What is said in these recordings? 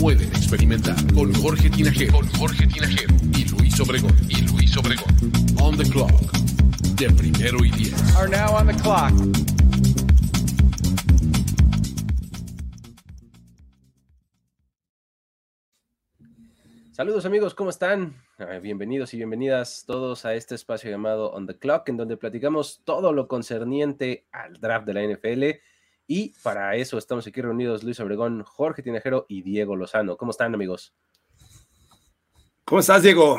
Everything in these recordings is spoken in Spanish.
pueden experimentar. Con Jorge Tinajero. Con Jorge Tinajero. Y Luis Obregón. Y Luis Obregón. On the clock. De primero y diez. Are now on the clock. Saludos amigos, ¿cómo están? Ah, Bienvenidos y bienvenidas todos a este espacio llamado On the Clock, en donde platicamos todo lo concerniente al draft de la NFL. Y para eso estamos aquí reunidos Luis Obregón, Jorge Tinajero y Diego Lozano. ¿Cómo están amigos? ¿Cómo estás, Diego?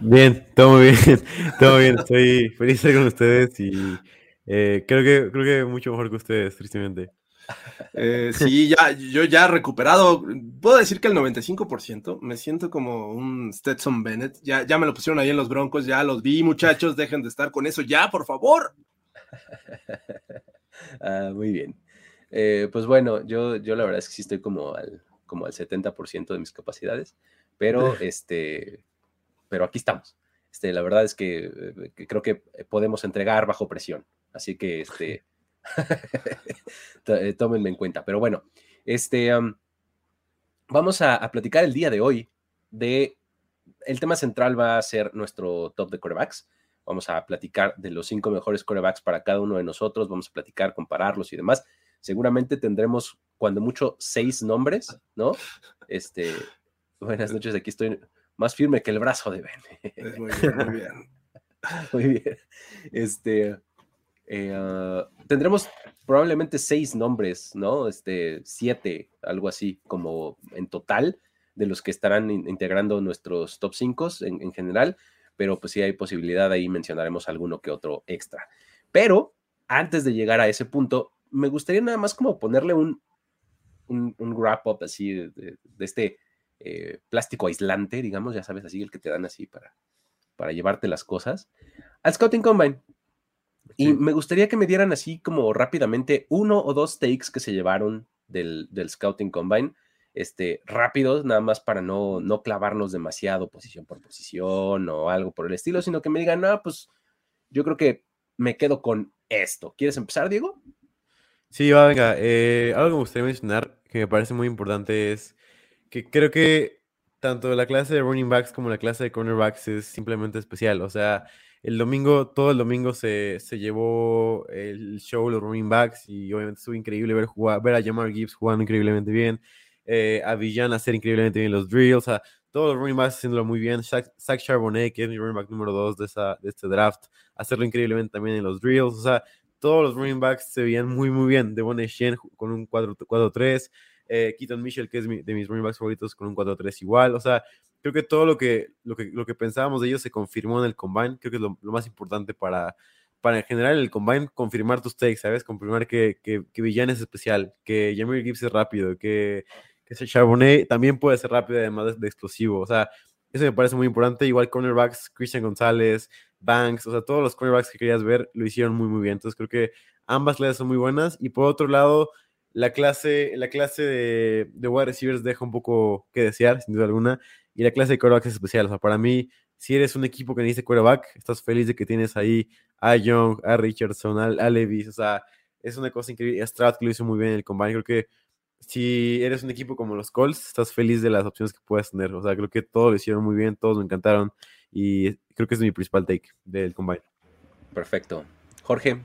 Bien, todo muy bien, todo bien. Estoy feliz de estar con ustedes y eh, creo que creo que mucho mejor que ustedes, tristemente. Eh, sí, ya, yo ya recuperado, puedo decir que el 95%, me siento como un Stetson Bennett, ya, ya me lo pusieron ahí en los broncos, ya los vi, muchachos, dejen de estar con eso ya, por favor. Ah, muy bien. Eh, pues bueno, yo, yo la verdad es que sí estoy como al, como al 70% de mis capacidades, pero, este, pero aquí estamos. Este, la verdad es que, eh, que creo que podemos entregar bajo presión. Así que este, eh, tómenme en cuenta. Pero bueno, este, um, vamos a, a platicar el día de hoy de... El tema central va a ser nuestro top de corebacks. Vamos a platicar de los cinco mejores corebacks para cada uno de nosotros. Vamos a platicar, compararlos y demás. Seguramente tendremos, cuando mucho, seis nombres, ¿no? Este, buenas noches, aquí estoy más firme que el brazo de Ben. Es muy bien, muy bien. Muy bien. Este, eh, ah, tendremos probablemente seis nombres, ¿no? Este, siete, algo así, como en total, de los que estarán in- integrando nuestros top 5 en, en general, pero pues sí hay posibilidad, ahí mencionaremos alguno que otro extra. Pero antes de llegar a ese punto, me gustaría nada más como ponerle un, un, un wrap up así de, de- de este eh, plástico aislante, digamos, ya sabes, así el que te dan así para, para llevarte las cosas, al Scouting Combine. Y me gustaría que me dieran así como rápidamente uno o dos takes que se llevaron del, del Scouting Combine, este, rápidos, nada más para no, no clavarnos demasiado posición por posición o algo por el estilo, sino que me digan, no, pues yo creo que me quedo con esto. ¿Quieres empezar, Diego? Sí, va, venga. eh, algo que me gustaría mencionar que me parece muy importante es que creo que tanto la clase de running backs como la clase de cornerbacks es simplemente especial. O sea, el domingo, todo el domingo se, se llevó el show los running backs y obviamente estuvo increíble ver, jugar, ver a Jamar Gibbs jugando increíblemente bien, eh, a Villan hacer increíblemente bien los drills, sea, todos los running backs haciéndolo muy bien. Zach, Zach Charbonnet, que es mi running back número 2 de, esa, de este draft, hacerlo increíblemente también en los drills, o sea, todos los running backs se veían muy, muy bien. Devon Shen con un 4-3, eh, Keaton Mitchell, que es mi- de mis running backs favoritos, con un 4-3 igual. O sea, creo que todo lo que, lo que, lo que pensábamos de ellos se confirmó en el combine. Creo que es lo, más importante para, para en general el combine, confirmar tus takes, ¿sabes? Confirmar que, que, que Villan es especial, que Jamir Gibbs es rápido, que, que Charbonnet también puede ser rápido, además de, de explosivo. O sea, eso me parece muy importante. Igual cornerbacks, Christian González, Banks, o sea, todos los cornerbacks que querías ver lo hicieron muy, muy bien. Entonces creo que ambas clases son muy buenas. Y por otro lado, la clase, la clase de, de wide receivers deja un poco que desear, sin duda alguna. Y la clase de quarterbacks es especial. O sea, para mí, si eres un equipo que necesita quarterback, estás feliz de que tienes ahí a Young, a Richardson, a, a Levis. O sea, es una cosa increíble. A Stroud que lo hizo muy bien en el combine. Creo que si eres un equipo como los Colts, estás feliz de las opciones que puedes tener. O sea, creo que todos lo hicieron muy bien, todos me encantaron. Y creo que es mi principal take del combine. Perfecto. Jorge.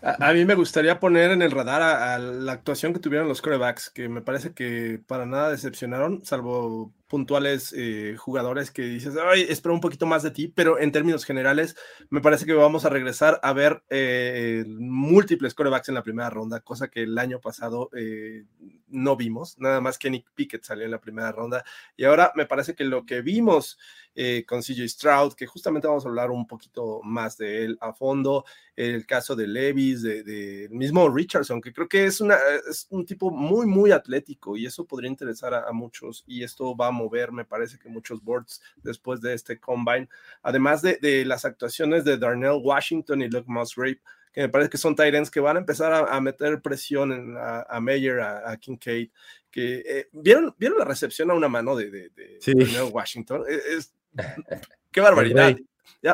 A, a mí me gustaría poner en el radar a, a la actuación que tuvieron los corebacks, que me parece que para nada decepcionaron, salvo puntuales eh, jugadores que dices, ay, espero un poquito más de ti, pero en términos generales, me parece que vamos a regresar a ver eh, múltiples corebacks en la primera ronda, cosa que el año pasado eh, no vimos, nada más Kenny Pickett salió en la primera ronda. Y ahora me parece que lo que vimos eh, con CJ Stroud, que justamente vamos a hablar un poquito más de él a fondo, el caso de Levis, del de, mismo Richardson, que creo que es, una, es un tipo muy, muy atlético y eso podría interesar a, a, muchos y esto va a mover, me parece que muchos boards después de este combine, además de, de las actuaciones de Darnell Washington y Luke Musgrave que me parece que son Tyrants que van a empezar a, a meter presión en, a, a Meyer, a, a, Kincaid, que eh, ¿vieron, ¿vieron la recepción a una mano de, de, de, Sí. de Washington? Es, es- qué barbaridad. Y,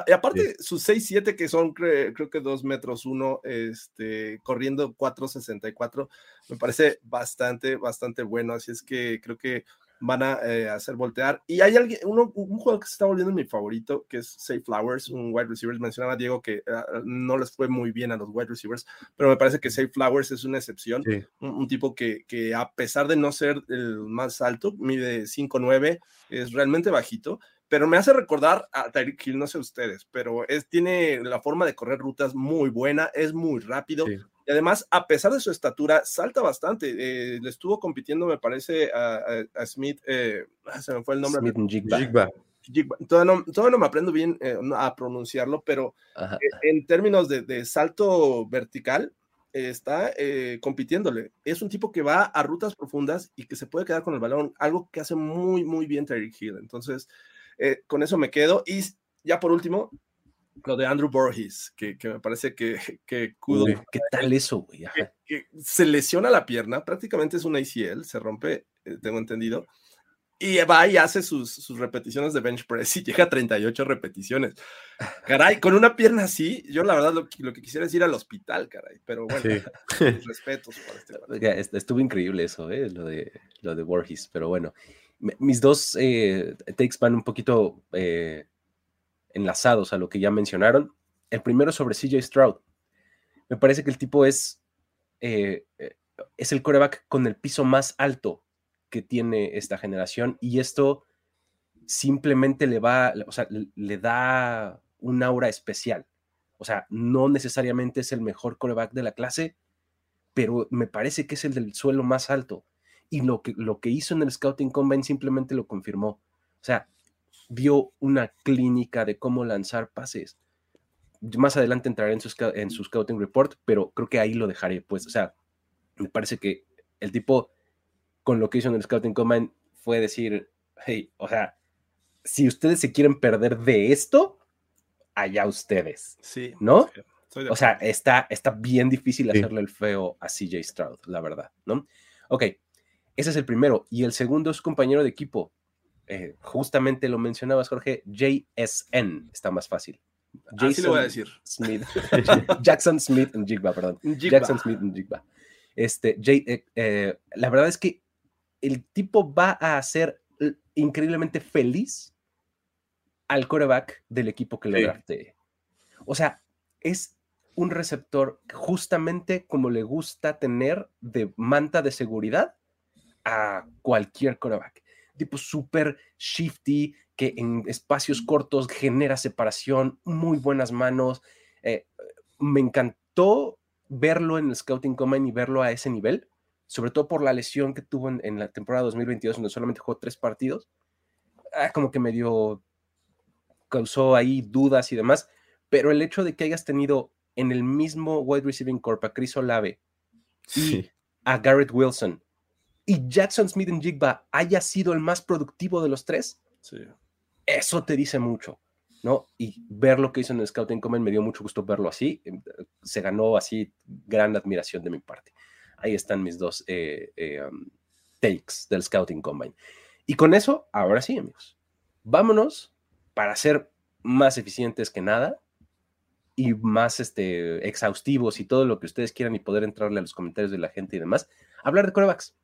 y aparte, sus 6-7 que son cre- creo que 2 metros 1, este, corriendo 4.64, me parece bastante, bastante bueno. Así es que creo que van a eh, hacer voltear. Y hay alguien, uno, un jugador que se está volviendo mi favorito, que es Safe Flowers, un wide receiver. Mencionaba Diego que uh, no les fue muy bien a los wide receivers, pero me parece que Safe Flowers es una excepción. Sí. Un, un, tipo que, que, a pesar de no ser el más alto, mide 5'9, es realmente bajito. Pero me hace recordar a Tyreek Hill, no sé ustedes, pero es, tiene la forma de correr rutas muy buena, es muy rápido. Sí. Y además, a pesar de su estatura, salta bastante. Eh, le estuvo compitiendo, me parece, a, a, a Smith, eh, se me fue el nombre. Smith Jigba. Jigba. Jigba. Todavía, no, todavía no me aprendo bien eh, a pronunciarlo, pero Ajá. en términos de, de salto vertical, está eh, compitiéndole. Es un tipo que va a rutas profundas y que se puede quedar con el balón, algo que hace muy, muy bien Tyreek Hill. Entonces, eh, con eso me quedo. Y ya por último, lo de Andrew Borges, que, que me parece que, que Kudo, Uy, ¿Qué tal eso, güey? Que, que, se lesiona la pierna, prácticamente es una ACL, se rompe, eh, tengo entendido. Y va y hace sus, sus, repeticiones de bench press y llega a 38 repeticiones. Caray, con una pierna así, yo la verdad lo, lo que quisiera es ir al hospital, caray. Pero bueno, sí. respetos por este Estuvo increíble eso, ¿eh? lo, de, lo de Borges, pero bueno. Mis dos eh, takes van un poquito eh, enlazados a lo que ya mencionaron. El primero sobre CJ Stroud. Me parece que el tipo es, eh, es el coreback con el piso más alto que tiene esta generación y esto simplemente le va, o sea, le da un aura especial. O sea, no necesariamente es el mejor coreback de la clase, pero me parece que es el del suelo más alto. Y lo que, lo que hizo en el Scouting Combine simplemente lo confirmó. O sea, vio una clínica de cómo lanzar pases. Más adelante entraré en su, en su Scouting Report, pero creo que ahí lo dejaré. Pues, o sea, me parece que el tipo con lo que hizo en el Scouting Combine fue decir, hey, o sea, si ustedes se quieren perder de esto, allá ustedes. Sí. ¿No? Sí, o sea, está, está bien difícil sí. hacerle el feo a CJ Stroud, la verdad, ¿no? Ok, ese es el primero. Y el segundo es compañero de equipo. Eh, justamente lo mencionabas, Jorge, JSN, está más fácil. Jason Así lo voy a decir. Smith. Jackson Smith en Jigba, perdón. Jigba. Jackson Smith en Jigba. Este, Jay, eh, eh, la verdad es que el tipo va a hacer increíblemente feliz al coreback del equipo que le sí. draftee. O sea, es un receptor justamente como le gusta tener de manta de seguridad a cualquier coreback. Tipo súper shifty, que en espacios cortos genera separación, muy buenas manos. Eh, me encantó verlo en el Scouting Combine y verlo a ese nivel, sobre todo por la lesión que tuvo en, en la temporada 2022, donde solamente jugó tres partidos. Ah, como que medio causó ahí dudas y demás, pero el hecho de que hayas tenido en el mismo wide receiving corp a Chris Olave sí. y a Garrett Wilson y Jackson Smith en Jigba haya sido el más productivo de los tres, sí. eso te dice mucho, ¿no? Y ver lo que hizo en el Scouting Combine me dio mucho gusto verlo así, se ganó así gran admiración de mi parte. Ahí están mis dos eh, eh, um, takes del Scouting Combine. Y con eso, ahora sí, amigos, vámonos para ser más eficientes que nada y más este, exhaustivos y todo lo que ustedes quieran y poder entrarle a los comentarios de la gente y demás, hablar de corebacks.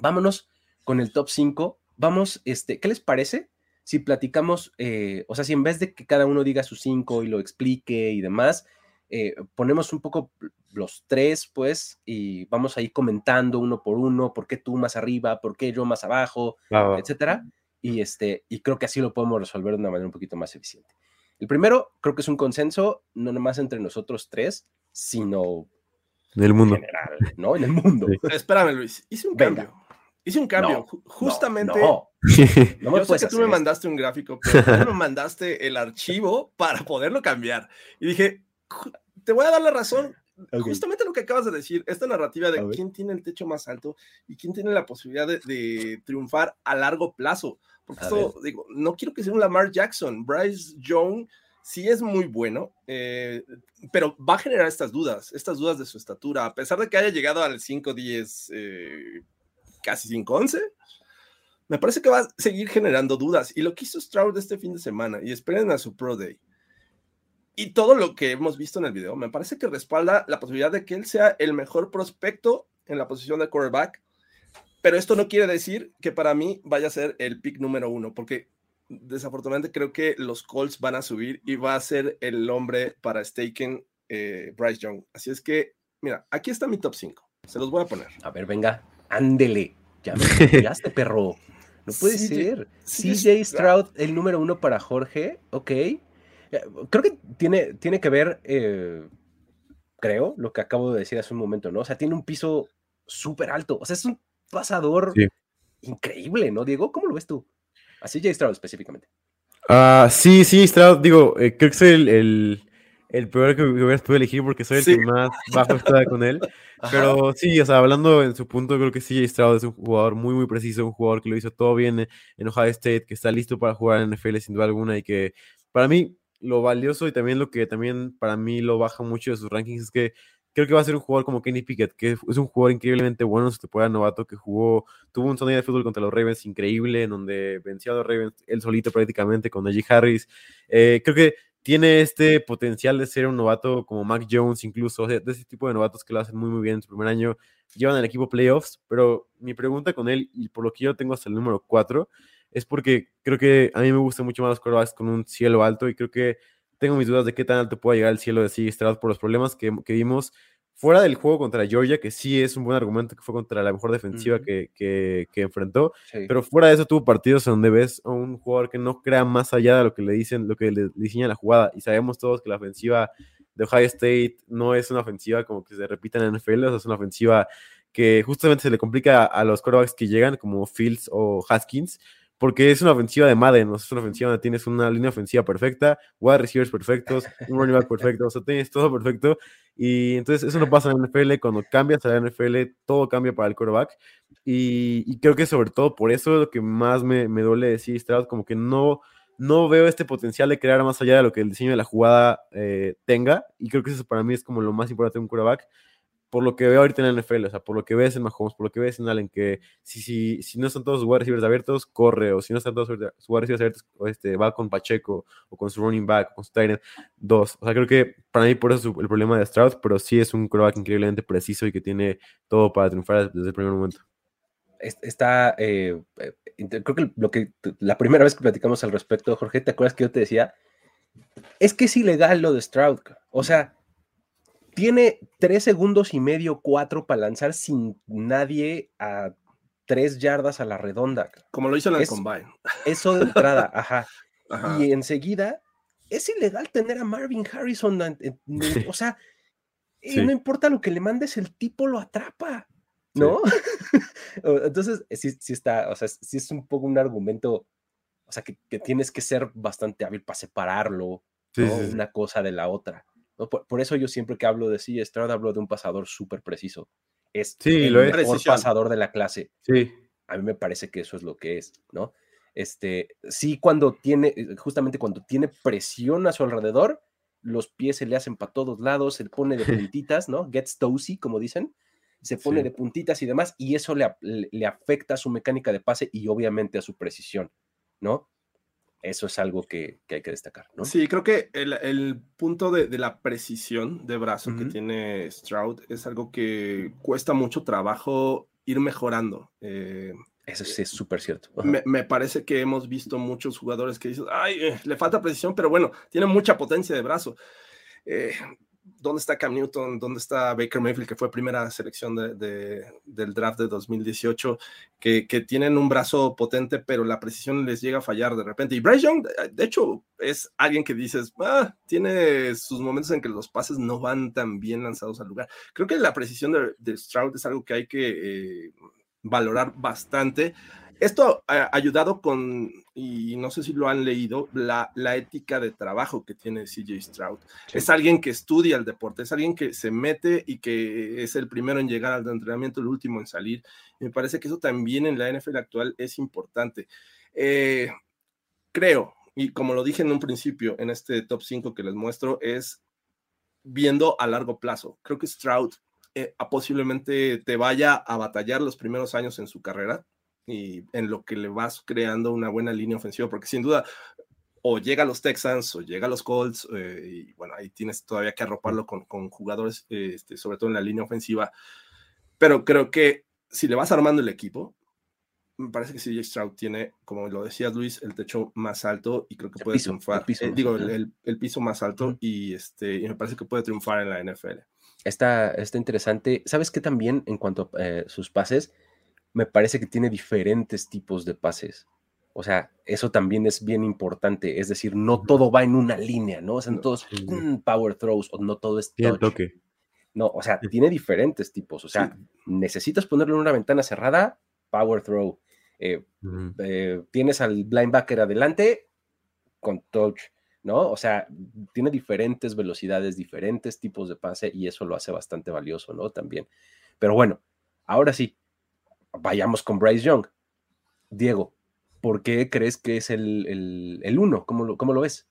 Vámonos con el top 5. Vamos, este, ¿qué les parece? Si platicamos, eh, o sea, si en vez de que cada uno diga sus 5 y lo explique y demás, eh, ponemos un poco los tres, pues, y vamos ahí comentando uno por uno, por qué tú más arriba, por qué yo más abajo, Claro. etcétera. Y, este, y creo que así lo podemos resolver de una manera un poquito más eficiente. El primero, creo que es un consenso, no nomás entre nosotros tres, sino En el mundo. general, ¿no? En el mundo. Sí. Espérame, Luis. Hice un Venga. cambio. Hice un cambio. No, Ju- no, Justamente. No, no, Yo me sé puedes que tú me esto. mandaste un gráfico, pero tú me mandaste el archivo para poderlo cambiar. Y dije, "Ju- te voy a dar la razón. Ok. Justamente lo que acabas de decir, esta narrativa de ver. quién tiene el techo más alto y quién tiene la posibilidad de, de triunfar a largo plazo. Porque A esto, digo, no quiero que sea un Lamar Jackson. Bryce Young sí es muy bueno, eh, pero va a generar estas dudas, estas dudas de su estatura, a pesar de que haya llegado al 5-10, eh, casi 5-11. Me parece que va a seguir generando dudas. Y lo que hizo Stroud este fin de semana, y esperen a su Pro Day, y todo lo que hemos visto en el video, me parece que respalda la posibilidad de que él sea el mejor prospecto en la posición de quarterback. Pero esto no quiere decir que para mí vaya a ser el pick número uno, porque desafortunadamente creo que los Colts van a subir y va a ser el hombre para Staken eh, Bryce Young. Así es que, mira, aquí está mi top 5. Se los voy a poner. A ver, venga, ándele. Ya me cambiaste, perro. No puede ser. CJ CJ Stroud, el número uno para Jorge, ok. Eh, Creo que tiene, tiene que ver, eh, creo, lo que acabo de decir hace un momento, ¿no? O sea, tiene un piso súper alto. O sea, es un pasador Sí. increíble, ¿no, Diego? ¿Cómo lo ves tú? A CJ Stroud específicamente. Ah, sí, sí, Stroud, digo, eh, creo que el, el, el peor que, hubieras podido elegir porque soy el Sí. que más bajo está con él. Pero sí, o sea, hablando en su punto, creo que CJ Stroud es un jugador muy, muy preciso, un jugador que lo hizo todo bien en, Ohio State, que está listo para jugar en NFL sin duda alguna y que para mí lo valioso y también lo que también para mí lo baja mucho de sus rankings es que creo que va a ser un jugador como Kenny Pickett, que es un jugador increíblemente bueno en su temporada de novato, que jugó, tuvo un Sunday de fútbol contra los Ravens increíble, en donde venció a los Ravens él solito prácticamente con Najee Harris. Eh, creo que tiene este potencial de ser un novato como Mac Jones, incluso, sea, de ese tipo de novatos que lo hacen muy, muy bien en su primer año, llevan al equipo playoffs, pero mi pregunta con él, y por lo que yo tengo hasta el número 4, es porque creo que a mí me gustan mucho más los quarterbacks con un cielo alto y creo que tengo mis dudas de qué tan alto pueda llegar el cielo de CJ Stroud por los problemas que vimos fuera del juego contra Georgia, que sí es un buen argumento que fue contra la mejor defensiva que, que, que enfrentó, Sí. pero fuera de eso tuvo partidos en donde ves a un jugador que no crea más allá de lo que le dicen, lo que le diseña la jugada. Y sabemos todos que la ofensiva de Ohio State no es una ofensiva como que se repita en la NFL, o sea, es una ofensiva que justamente se le complica a los quarterbacks que llegan, como Fields o Haskins, porque es una ofensiva de Madden, o sea, es una ofensiva donde tienes una línea ofensiva perfecta, wide receivers perfectos, un running back perfecto, o sea, tienes todo perfecto. Y entonces eso no pasa en la NFL, cuando cambias a la NFL, todo cambia para el quarterback. Y, y creo que sobre todo por eso es lo que más me, me duele decir Stroud, como que no, no veo este potencial de crear más allá de lo que el diseño de la jugada eh, tenga. Y creo que eso para mí es como lo más importante de un quarterback. Por lo que veo ahorita en la NFL, o sea, por lo que ves en Mahomes, por lo que ves en Allen, que si, si, si no están todos sus wide receivers abiertos, corre, o si no están todos sus wide receivers abiertos, o este, va con Pacheco, o con su running back, o con su tight dos. O sea, creo que para mí por eso es el problema de Stroud, pero sí es un quarterback increíblemente preciso y que tiene todo para triunfar desde el primer momento. Es- Está, eh, eh, creo que lo que la primera vez que platicamos al respecto, Jorge, ¿te acuerdas que yo te decía? Es que es ilegal lo de Stroud. O sea, tiene tres segundos y medio, cuatro para lanzar sin nadie a tres yardas a la redonda. Como lo hizo en el Es- Combine. Eso de entrada, ajá. Ajá. Y enseguida, es ilegal tener a Marvin Harrison. O sea, eh, Sí. no importa lo que le mandes, el tipo lo atrapa, ¿no? Entonces, eh, sí, sí está, o sea, sí es un poco un argumento, o sea, que, que tienes que ser bastante hábil para separarlo, ¿no? Una cosa de la otra. ¿No? Por, por eso yo siempre que hablo de sí, Stroud hablo de un pasador súper preciso. Es Sí, el lo es. mejor Precisión. pasador de la clase Sí, a mí me parece que eso es lo que es, ¿no? Este, sí, cuando tiene, eh, justamente cuando tiene presión a su alrededor, los pies se le hacen para todos lados, se pone de puntitas, ¿no? Gets toasty, como dicen, se pone Sí. de puntitas y demás, y eso le- le afecta a su mecánica de pase y obviamente a su precisión, ¿no? Eso es algo que, que hay que destacar, ¿no? Sí, creo que el, el punto de, de la precisión de brazo que tiene Stroud es algo que cuesta mucho trabajo ir mejorando. Eh, Eso sí es súper cierto. Me, me parece que hemos visto muchos jugadores que dicen, ay, eh, le falta precisión, pero bueno, tiene mucha potencia de brazo. Eh, ¿dónde está Cam Newton? ¿Dónde está Baker Mayfield, que fue primera selección de, de, del draft de 2018? Que, que, tienen un brazo potente, pero la precisión les llega a fallar de repente. Y Bryce Young, de hecho, es alguien que dices, ah, tiene sus momentos en que los pases no van tan bien lanzados al lugar. Creo que la precisión de, de Stroud es algo que hay que eh, valorar bastante. Esto ha ayudado con, y no sé si lo han leído, la, la ética de trabajo que tiene CJ Stroud. Sí. Es alguien que estudia el deporte, es alguien que se mete y que es el primero en llegar al entrenamiento, el último en salir. Me parece que eso también en la NFL actual es importante. Eh, creo, y como lo dije en un principio, en este top 5 que les muestro, es viendo a largo plazo. Creo que Stroud eh, posiblemente te vaya a batallar los primeros años en su carrera y en lo que le vas creando una buena línea ofensiva, porque sin duda o llega a los Texans o llega a los Colts, eh, y bueno, ahí tienes todavía que arroparlo con, con jugadores, eh, este, sobre todo en la línea ofensiva, pero creo que si le vas armando el equipo, me parece que CJ Stroud tiene, como lo decías Luis, el techo más alto y creo que El puede piso, triunfar. el piso Eh, digo, el- el piso más alto y, este, y me parece que puede triunfar en la NFL. Está, está interesante. ¿Sabes qué también en cuanto a eh, sus pases? Me parece que tiene diferentes tipos de pases. O sea, eso también es bien importante. Es decir, no todo va en una línea, ¿no? O sea, no sí, sí. mm, power throws o no todo es touch. toque. No, o sea, tiene diferentes tipos. O sea, necesitas ponerlo en una ventana cerrada, power throw. Eh, Ujú. eh, tienes al linebacker adelante con touch, ¿no? O sea, tiene diferentes velocidades, diferentes tipos de pase y eso lo hace bastante valioso, ¿no? También. Pero bueno, ahora sí, vayamos con Bryce Young. Diego, ¿por qué crees que es el, el, el uno? ¿Cómo lo, cómo lo ves?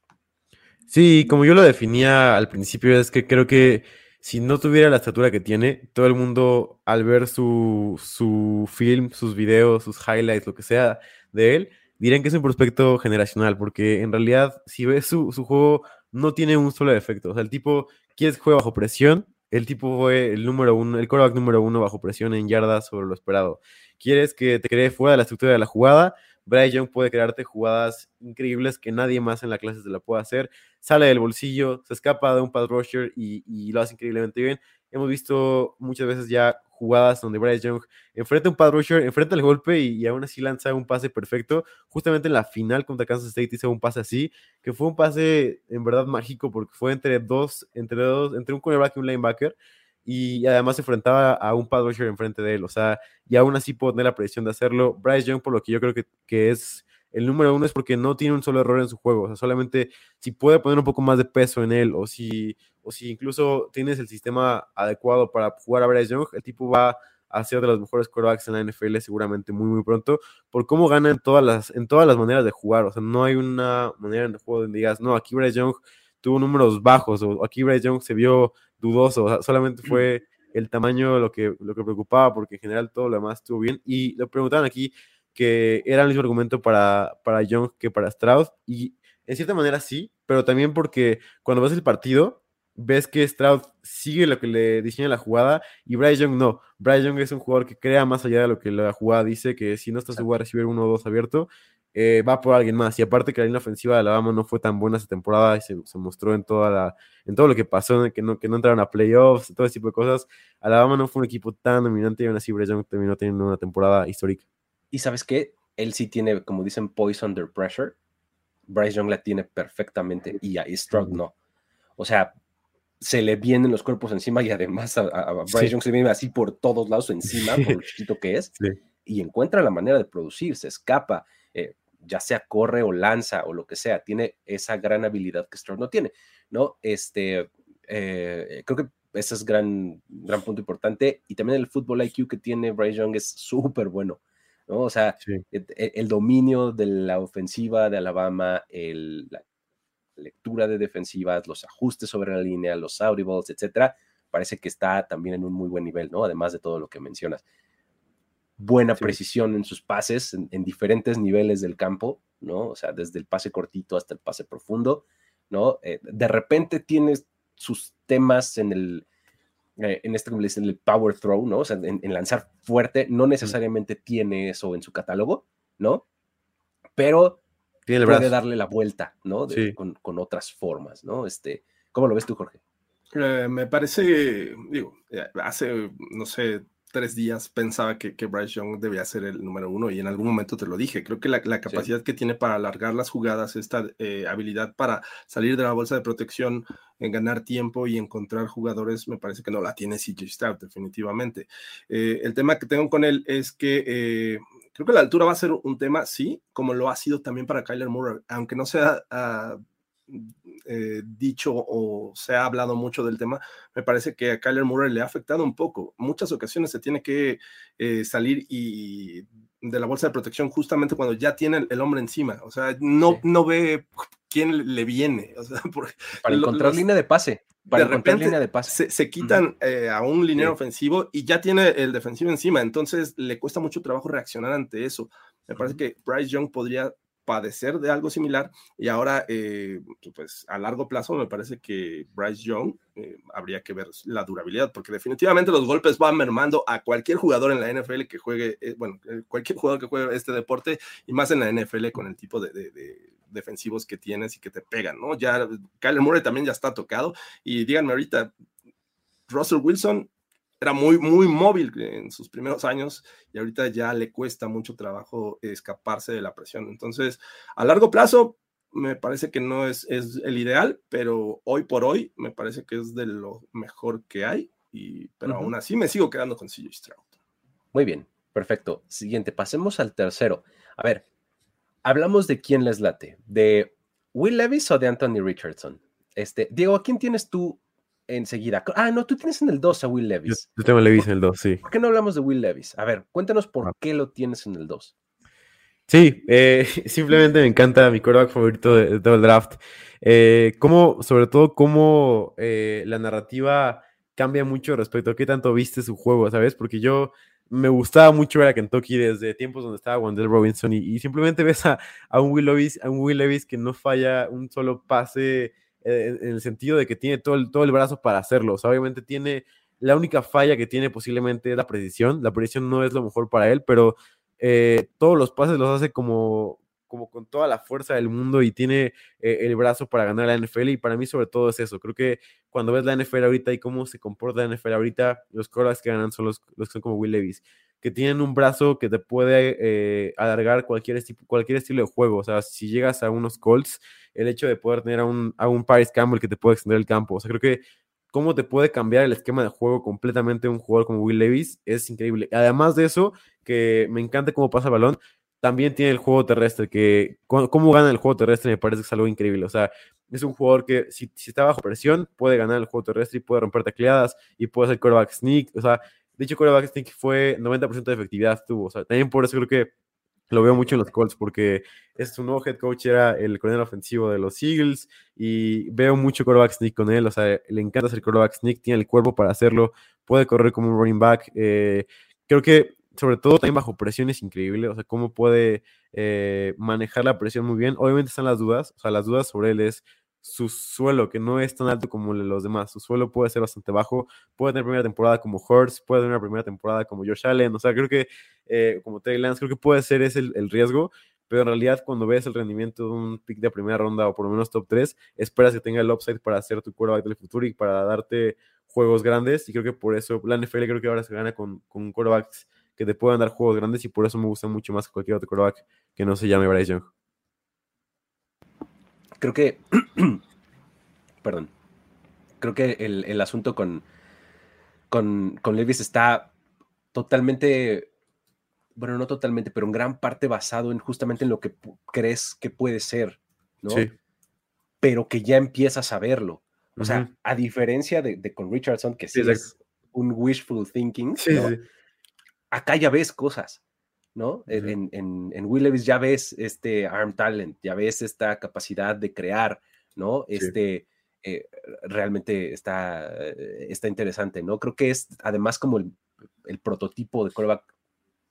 Sí, como yo lo definía al principio, es que creo que si no tuviera la estatura que tiene, todo el mundo al ver su, su film, sus videos, sus highlights, lo que sea de él, dirían que es un prospecto generacional, porque en realidad si ves su, su juego, no tiene un solo defecto. O sea, el tipo, quieres que juegue bajo presión, el tipo fue el número uno, el quarterback número uno bajo presión en yardas sobre lo esperado. Quieres que te cree fuera de la estructura de la jugada, Bryce Young puede crearte jugadas increíbles que nadie más en la clase se la puede hacer sale del bolsillo, se escapa de un pass rusher y, y lo hace increíblemente bien. Hemos visto muchas veces ya jugadas donde Bryce Young enfrenta un pass rusher, enfrenta el golpe y, aún así lanza un pase perfecto. Justamente en la final contra Kansas State hizo un pase así, que fue un pase en verdad mágico porque fue entre dos, entre dos, entre un cornerback y un linebacker y además se enfrentaba a un pass rusher enfrente de él, o sea, y aún así pudo tener la presión de hacerlo. Bryce Young, por lo que yo creo que, que es el número uno, es porque no tiene un solo error en su juego, o sea, solamente si puede poner un poco más de peso en él, o si, o si incluso tienes el sistema adecuado para jugar a Bryce Young, el tipo va a ser de los mejores quarterbacks en la NFL seguramente muy, muy pronto, por cómo gana en todas las, en todas las maneras de jugar, o sea, no hay una manera en el juego donde digas, no, aquí Bryce Young tuvo números bajos, o aquí Bryce Young se vio dudoso, o sea, solamente fue el tamaño lo que, lo que preocupaba, porque en general todo lo demás estuvo bien. Y le preguntaban aquí que era el mismo argumento para, para Young que para Stroud, y en cierta manera sí, pero también porque cuando ves el partido, ves que Stroud sigue lo que le diseña la jugada y Bryce Young no. Bryce Young es un jugador que crea más allá de lo que la jugada dice, que si no está su wide receiver uno o dos abierto, eh, va por alguien más. Y aparte que la línea ofensiva de Alabama no fue tan buena esa temporada y se, se mostró en toda la, en todo lo que pasó, que no, que no entraron a playoffs, todo ese tipo de cosas. Alabama no fue un equipo tan dominante y aún así Bryce Young terminó teniendo una temporada histórica. Y sabes qué? Él sí tiene, como dicen, poise under pressure. Bryce Young la tiene perfectamente y a Stroud no. O sea, se le vienen los cuerpos encima y además a, a- Bryce Sí. Young se viene así por todos lados encima, por lo chiquito que es, Sí. y encuentra la manera de producir, se escapa, eh, ya sea corre o lanza o lo que sea, tiene esa gran habilidad que Stroud no tiene, ¿no? Este, eh, creo que ese es gran, gran punto importante, y también el fútbol IQ que tiene Bryce Young es súper bueno, ¿no? O sea, Sí. el, el dominio de la ofensiva de Alabama, el- la lectura de defensivas, los ajustes sobre la línea, los audibles, etcétera, parece que está también en un muy buen nivel, ¿no? Además de todo lo que mencionas. Buena Sí. precisión en sus pases en, en diferentes niveles del campo, ¿no? O sea, desde el pase cortito hasta el pase profundo, ¿no? Eh, de repente tienes sus temas en el, eh, en este, como el power throw, ¿no? O sea, en, en lanzar fuerte, no necesariamente tiene eso en su catálogo, ¿no? Pero Tiene el puede brazo. darle la vuelta, ¿no? De- Sí. con, con otras formas, ¿no? Este, ¿Cómo lo ves tú, Jorge? Eh, me parece, digo, eh, hace, no sé, tres días pensaba que, que, Bryce Young debía ser el número uno y en algún momento te lo dije. Creo que la, la capacidad sí. que tiene para alargar las jugadas, esta eh, habilidad para salir de la bolsa de protección, en ganar tiempo y encontrar jugadores, me parece que no la tiene CJ Stroud, definitivamente. Eh, el tema que tengo con él es que eh, creo que la altura va a ser un tema, sí, como lo ha sido también para Kyler Murray, aunque no sea... Uh, eh, dicho o se ha hablado mucho del tema, me parece que a Kyler Murray le ha afectado un poco. Muchas ocasiones se tiene que eh, salir y de la bolsa de protección justamente cuando ya tiene el, hombre encima. O sea, no, sí. no ve quién le viene. O sea, para encontrar los, línea de pase. Para de repente línea de pase. Se, se quitan uh -huh. eh, a un liniero sí. ofensivo y ya tiene el defensivo encima. Entonces le cuesta mucho trabajo reaccionar ante eso. Me parece que Bryce Young podría padecer de algo similar y ahora eh, pues a largo plazo me parece que Bryce Young eh, habría que ver la durabilidad porque definitivamente los golpes van mermando a cualquier jugador en la NFL que juegue eh, bueno cualquier jugador que juegue este deporte y más en la NFL con el tipo de defensivos que tienes y que te pegan no ya Kyler Murray también ya está tocado y díganme ahorita Russell Wilson era muy, muy móvil en sus primeros años y ahorita ya le cuesta mucho trabajo escaparse de la presión. Entonces, a largo plazo, me parece que no es, es el ideal, pero hoy por hoy me parece que es de lo mejor que hay, y, pero uh -huh. aún así me sigo quedando con CJ Stroud. Muy bien, perfecto. Siguiente, pasemos al tercero. A ver, hablamos de quién les late, de Will Levis o de Anthony Richardson. Este, Diego, ¿a quién tienes tú enseguida. Ah, no, tú tienes en el 2 a Will Levis. Yo, yo tengo a Levis en el 2, sí. ¿Por qué no hablamos de Will Levis? A ver, cuéntanos por ah. qué lo tienes en el 2. Sí, eh, simplemente me encanta mi quarterback favorito de, de todo el draft. Eh, cómo, sobre todo, cómo eh, la narrativa cambia mucho respecto a qué tanto viste su juego, ¿sabes? Porque yo me gustaba mucho ver a Kentucky desde tiempos donde estaba Wendell Robinson y, y simplemente ves a, a, un Will Levis, a un Will Levis que no falla un solo pase en, el sentido de que tiene todo el, todo el brazo para hacerlo. O sea, obviamente tiene la única falla que tiene posiblemente es la precisión. La precisión no es lo mejor para él, pero eh, todos los pases los hace como, como con toda la fuerza del mundo y tiene eh, el brazo para ganar la NFL. Y para mí, sobre todo, es eso. Creo que cuando ves la NFL ahorita y cómo se comporta la NFL ahorita, los quarterbacks que ganan son los, los que son como Will Levis, que tienen un brazo que te puede eh, alargar cualquier, cualquier estilo de juego. O sea, si llegas a unos Colts, el hecho de poder tener a un, a un Paris Campbell que te puede extender el campo. O sea, creo que cómo te puede cambiar el esquema de juego completamente un jugador como Will Levis es increíble. Además de eso, que me encanta cómo pasa el balón, también tiene el juego terrestre, que cómo gana el juego terrestre me parece que es algo increíble. O sea, es un jugador que si, está bajo presión puede ganar el juego terrestre y puede romper tacleadas y puede hacer quarterback sneak. O sea, dicho quarterback sneak fue 90% de efectividad tuvo. O sea, también por eso creo que lo veo mucho en los Colts porque es su nuevo head coach, era el coronel ofensivo de los Eagles y veo mucho quarterback sneak con él, o sea, le encanta hacer quarterback sneak, tiene el cuerpo para hacerlo, puede correr como un running back. Eh, creo que sobre todo también bajo presión es increíble, o sea, cómo puede eh, manejar la presión muy bien. Obviamente están las dudas, o sea, las dudas sobre él es su suelo, que no es tan alto como los demás. Su suelo puede ser bastante bajo. Puede tener primera temporada como Hurts, puede tener una primera temporada como Josh Allen. O sea, creo que, eh, como Trey Lance, creo que puede ser ese el, riesgo. Pero en realidad, cuando ves el rendimiento de un pick de primera ronda o por lo menos top 3, esperas que tenga el upside para hacer tu quarterback del futuro y para darte juegos grandes. Y creo que por eso la NFL creo que ahora se gana con, con quarterbacks que te puedan dar juegos grandes. Y por eso me gusta mucho más que cualquier otro quarterback que no se llame Bryce Young creo que, perdón, creo que el, el asunto con, con, con, Levis está totalmente, bueno, no totalmente, pero en gran parte basado en justamente en lo que crees que puede ser, ¿no? Sí. Pero que ya empiezas a verlo. O uh -huh. sea, a diferencia de, de, con Richardson, que sí, sí es un wishful thinking, sí, ¿no? acá ya ves cosas. ¿No? Uh -huh. en, en, en, Will Levis ya ves este arm talent, ya ves esta capacidad de crear, ¿no? Sí. Este eh, realmente está, está interesante, ¿no? Creo que es además como el, el prototipo de quarterback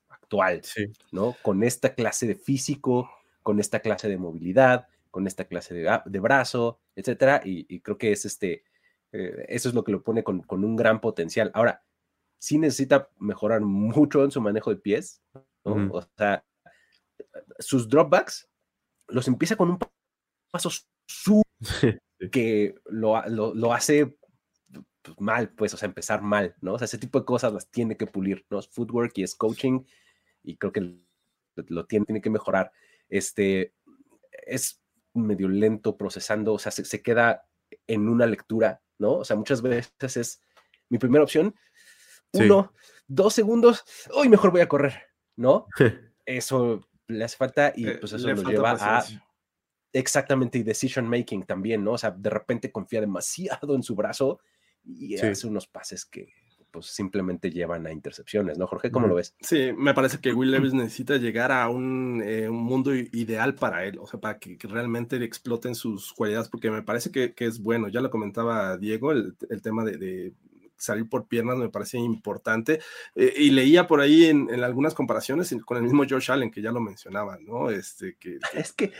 actual, sí. ¿no? Con esta clase de físico, con esta clase de movilidad, con esta clase de, de brazo, etcétera, y, y, creo que es este, eh, eso es lo que lo pone con, con un gran potencial. Ahora, sí necesita mejorar mucho en su manejo de pies, O sea, sus dropbacks los empieza con un paso su que lo, lo, lo, hace pues, mal, pues, o sea, empezar mal, ¿no? O sea, ese tipo de cosas las tiene que pulir, ¿no? Es footwork y es coaching y creo que lo tiene, tiene que mejorar. Este, es medio lento procesando, o sea, se, queda en una lectura, ¿no? O sea, muchas veces es mi primera opción, uno, dos segundos, hoy mejor voy a correr, ¿no? eso le hace falta y pues eso lo lleva a exactamente y decision making también, ¿no? O sea, de repente confía demasiado en su brazo y hace unos pases que pues simplemente llevan a intercepciones, ¿no, Jorge? ¿Cómo lo ves? Sí, me parece que Will Levis necesita llegar a un, eh, mundo ideal para él, o sea, para que, realmente exploten sus cualidades, porque me parece que, es bueno, ya lo comentaba Diego, el, tema de, salir por piernas me parece importante, eh, y leía por ahí en, algunas comparaciones con el mismo George Allen, que ya lo mencionaba, ¿no? Este, que, Es que,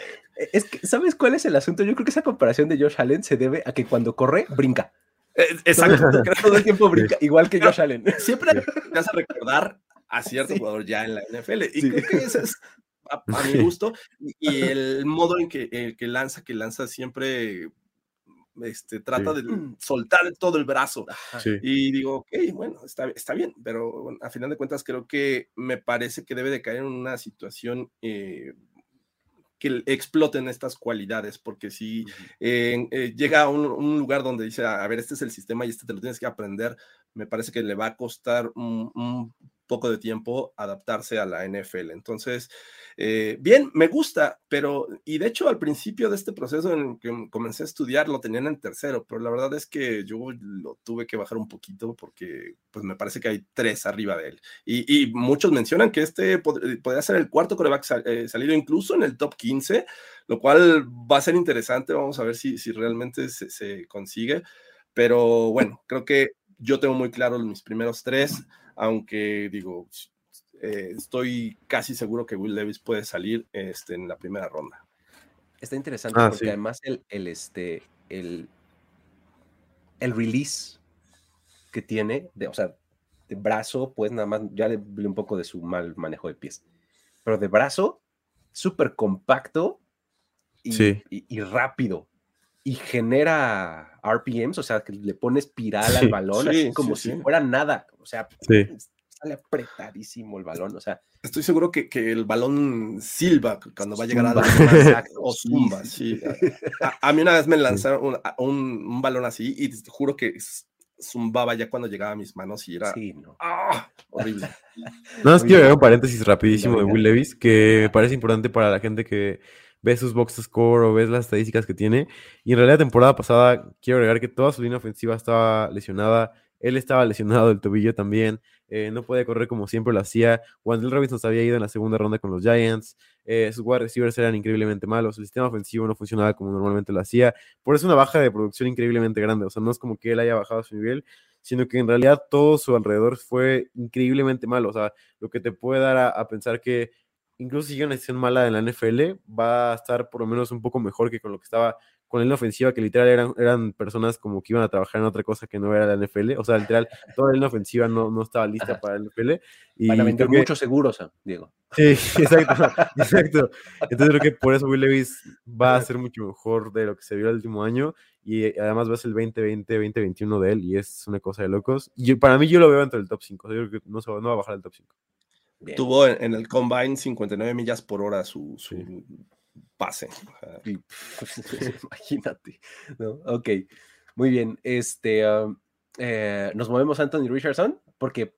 es que, ¿sabes cuál es el asunto? Yo creo que esa comparación de George Allen se debe a que cuando corre, brinca. Exacto. Todo el tiempo brinca, igual que Josh Allen. Siempre te hace recordar a cierto jugador ya en la NFL. Y creo que eso es a, mi gusto. Y el modo en que, el que lanza, que lanza siempre este, trata de soltar todo el brazo. Y digo, ok, bueno, está, está bien, pero a final de cuentas creo que me parece que debe de caer en una situación eh, que exploten estas cualidades, porque si eh, llega a un, lugar donde dice, a ver, este es el sistema y este te lo tienes que aprender, me parece que le va a costar un, poco de tiempo adaptarse a la NFL. Entonces, eh, bien, me gusta, pero, y de hecho al principio de este proceso en que comencé a estudiar lo tenían en tercero, pero la verdad es que yo lo tuve que bajar un poquito porque pues me parece que hay tres arriba de él. Y, muchos mencionan que este podría ser el cuarto coreback eh, salido incluso en el top 15, lo cual va a ser interesante, vamos a ver si, si realmente se, se consigue. Pero bueno, creo que yo tengo muy claro mis primeros tres, aunque digo, eh, estoy casi seguro que Will Davis puede salir este, en la primera ronda. Está interesante ah, porque además el, el, este, el, el release que tiene, de, o sea, de brazo, pues nada más, ya le hablé un poco de su mal manejo de pies, pero de brazo, súper compacto y, y, rápido y genera RPMs, o sea, que le pone espiral al balón, así como si fuera nada, o sea, sale apretadísimo el balón, o sea. Estoy seguro que, que el balón silba cuando va a llegar a la o zumba, sí. A, mí una vez me lanzaron un, balón así y te juro que zumbaba ya cuando llegaba a mis manos y era ¡ah! horrible. No, es que quiero un paréntesis rapidísimo de Will Levis que me parece importante para la gente que ves sus box score o ves las estadísticas que tiene. Y en realidad, temporada pasada, quiero agregar que toda su línea ofensiva estaba lesionada. Él estaba lesionado del tobillo también. Eh, no puede correr como siempre lo hacía. Wandel Robinson se había ido en la segunda ronda con los Giants. Eh, sus wide receivers eran increíblemente malos. El sistema ofensivo no funcionaba como normalmente lo hacía. Por eso una baja de producción increíblemente grande. O sea, no es como que él haya bajado su nivel, sino que en realidad todo su alrededor fue increíblemente malo. O sea, lo que te puede dar a pensar que incluso si llega una decisión mala en la NFL, va a estar por lo menos un poco mejor que con lo que estaba con la ofensiva, que literal eran, eran personas como que iban a trabajar en otra cosa que no era la NFL. O sea, literal, toda la ofensiva no, no estaba lista para la NFL. Y Van a vender muchos seguros, Diego. Sí, exacto, exacto. Entonces creo que por eso Will Levis va a ser mucho mejor de lo que se vio el último año y además va a ser el 2020, 2021 de él y es una cosa de locos. Y para mí yo lo veo entre el top 5, yo creo que no, se va, no va a bajar al top 5. Tuvo en, el combine 59 millas por hora su, pase. Imagínate. Ok, muy bien. Este, um, eh, nos movemos a Anthony Richardson porque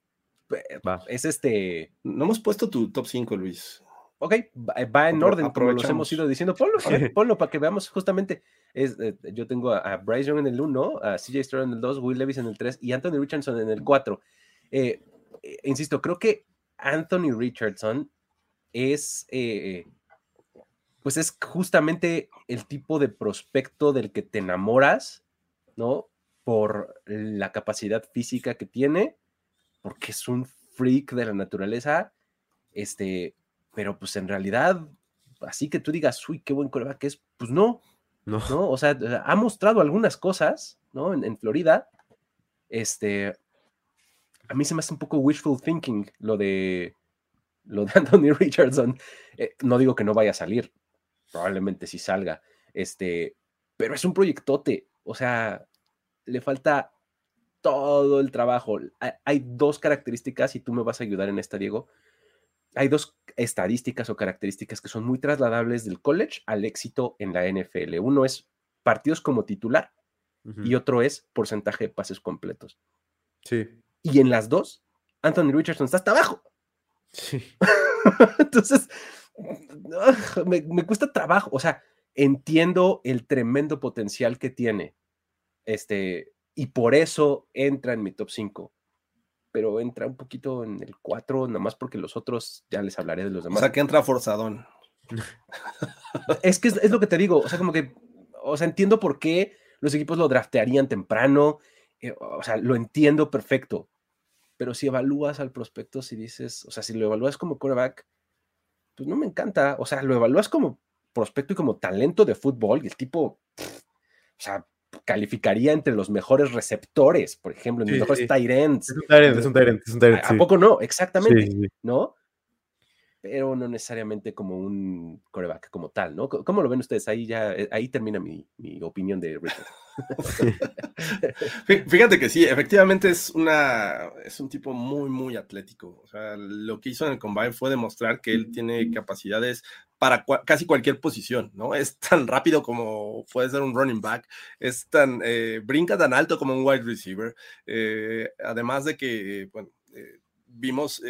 eh, es este. No hemos puesto tu top 5, Luis. Ok, va, en orden, como los hemos ido diciendo. Ponlo, ponlo para que veamos justamente. Es, eh, yo tengo a, Bryce Young en el 1, a CJ Stroud en el 2, Will Levis en el 3 y Anthony Richardson en el 4. insisto, creo que Anthony Richardson es, eh, pues es justamente el tipo de prospecto del que te enamoras, ¿no? Por la capacidad física que tiene, porque es un freak de la naturaleza, este, pero pues en realidad, así que tú digas, uy, qué buen coreback es, pues no, no, ¿no? O sea, ha mostrado algunas cosas, ¿no? En, en Florida, este, a mí se me hace un poco wishful thinking lo de, lo de Anthony Richardson. Eh, no digo que no vaya a salir, probablemente sí salga, este, pero es un proyectote, o sea, le falta todo el trabajo. Hay, dos características, y tú me vas a ayudar en esta, Diego. Hay dos estadísticas o características que son muy trasladables del college al éxito en la NFL. Uno es partidos como titular y otro es porcentaje de pases completos. Sí. Y en las dos, Anthony Richardson está hasta abajo. Sí. Entonces, ugh, me, me cuesta trabajo. O sea, entiendo el tremendo potencial que tiene. Este, y por eso entra en mi top 5. Pero entra un poquito en el 4, nada más porque los otros ya les hablaré de los O demás. sea, que entra forzadón. es que es, es lo que te digo. O sea, como que, o sea, entiendo por qué los equipos lo draftearían temprano. eh, o sea, lo entiendo perfecto. Pero si evalúas al prospecto, si dices, o sea, si lo evalúas como quarterback, pues no me encanta. O sea, lo evalúas como prospecto y como talento de fútbol y el tipo, pff, o sea, calificaría entre los mejores receptores, por ejemplo, en Sí, los mejores sí. tight ends. Es un Tyrant, es un Tyrant, es un ¿A, sí. a poco no? Exactamente. ¿no? Pero no necesariamente como un coreback como tal, ¿no? ¿Cómo lo ven ustedes? Ahí ya, eh, ahí termina mi, mi opinión de Richard. Fí- Fíjate que sí, efectivamente es una es un tipo muy muy atlético. O sea, lo que hizo en el combine fue demostrar que él tiene capacidades para cua- casi cualquier posición, ¿no? Es tan rápido como puede ser un running back, es tan eh, brinca tan alto como un wide receiver. eh, además de que, bueno, eh, vimos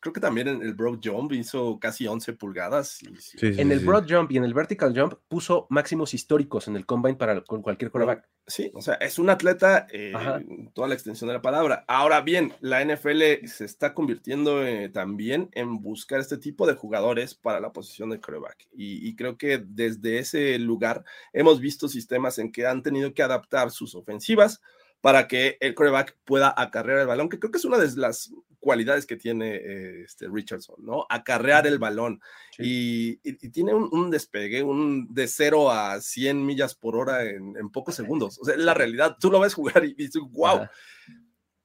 creo que también en el Broad Jump hizo casi 11 pulgadas. y- Sí, sí, En sí, el sí. broad jump y en el vertical jump puso máximos históricos en el combine para con cualquier coreback. Sí, o sea, es un atleta eh, en toda la extensión de la palabra. Ahora bien, la NFL se está convirtiendo eh, también en buscar este tipo de jugadores para la posición de coreback. Y, y creo que desde ese lugar hemos visto sistemas en que han tenido que adaptar sus ofensivas para que el coreback pueda acarrear el balón, que creo que es una de las cualidades que tiene eh, este Richardson, ¿no? Acarrear el balón. Y, y- y tiene un, un despegue, un de 0 a 100 millas por hora en, en pocos segundos. O sea, es la realidad. Tú lo ves jugar y dices, wow. Ajá.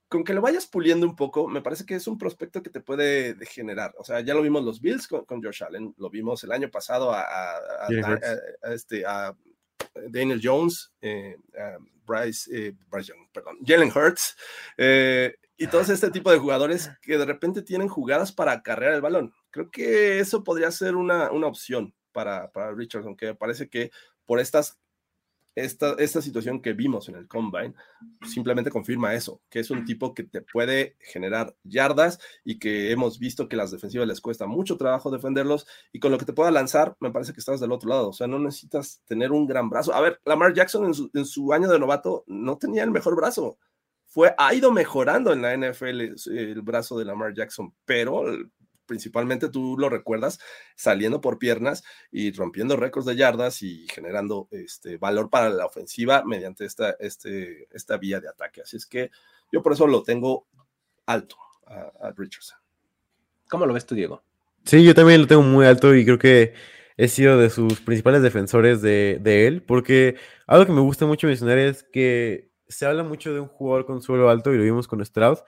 Con que lo vayas puliendo un poco, me parece que es un prospecto que te puede generar. O sea, ya lo vimos los Bills con, con Josh Allen, lo vimos el año pasado a, a- a- a- este, Daniel Jones, eh, Bryce, eh, Bryce Young, perdón, Jalen Hurts, eh, y todos este tipo de jugadores que de repente tienen jugadas para acarrear el balón. Creo que eso podría ser una, una opción para, para Richardson, que me parece que por estas, esta, esta situación que vimos en el Combine, simplemente confirma eso, que es un tipo que te puede generar yardas y que hemos visto que las defensivas les cuesta mucho trabajo defenderlos y con lo que te pueda lanzar, me parece que estás del otro lado, o sea, no necesitas tener un gran brazo. A ver, Lamar Jackson en su, en su año de novato no tenía el mejor brazo. Fue, ha ido mejorando en la NFL el brazo de Lamar Jackson, pero principalmente tú lo recuerdas saliendo por piernas y rompiendo récords de yardas y generando este valor para la ofensiva mediante esta, este, esta vía de ataque. Así es que yo por eso lo tengo alto a, a Richardson. ¿Cómo lo ves tú, Diego? Sí, yo también lo tengo muy alto y creo que he sido de sus principales defensores de, de él, porque algo que me gusta mucho mencionar es que se habla mucho de un jugador con suelo alto y lo vimos con Stroud,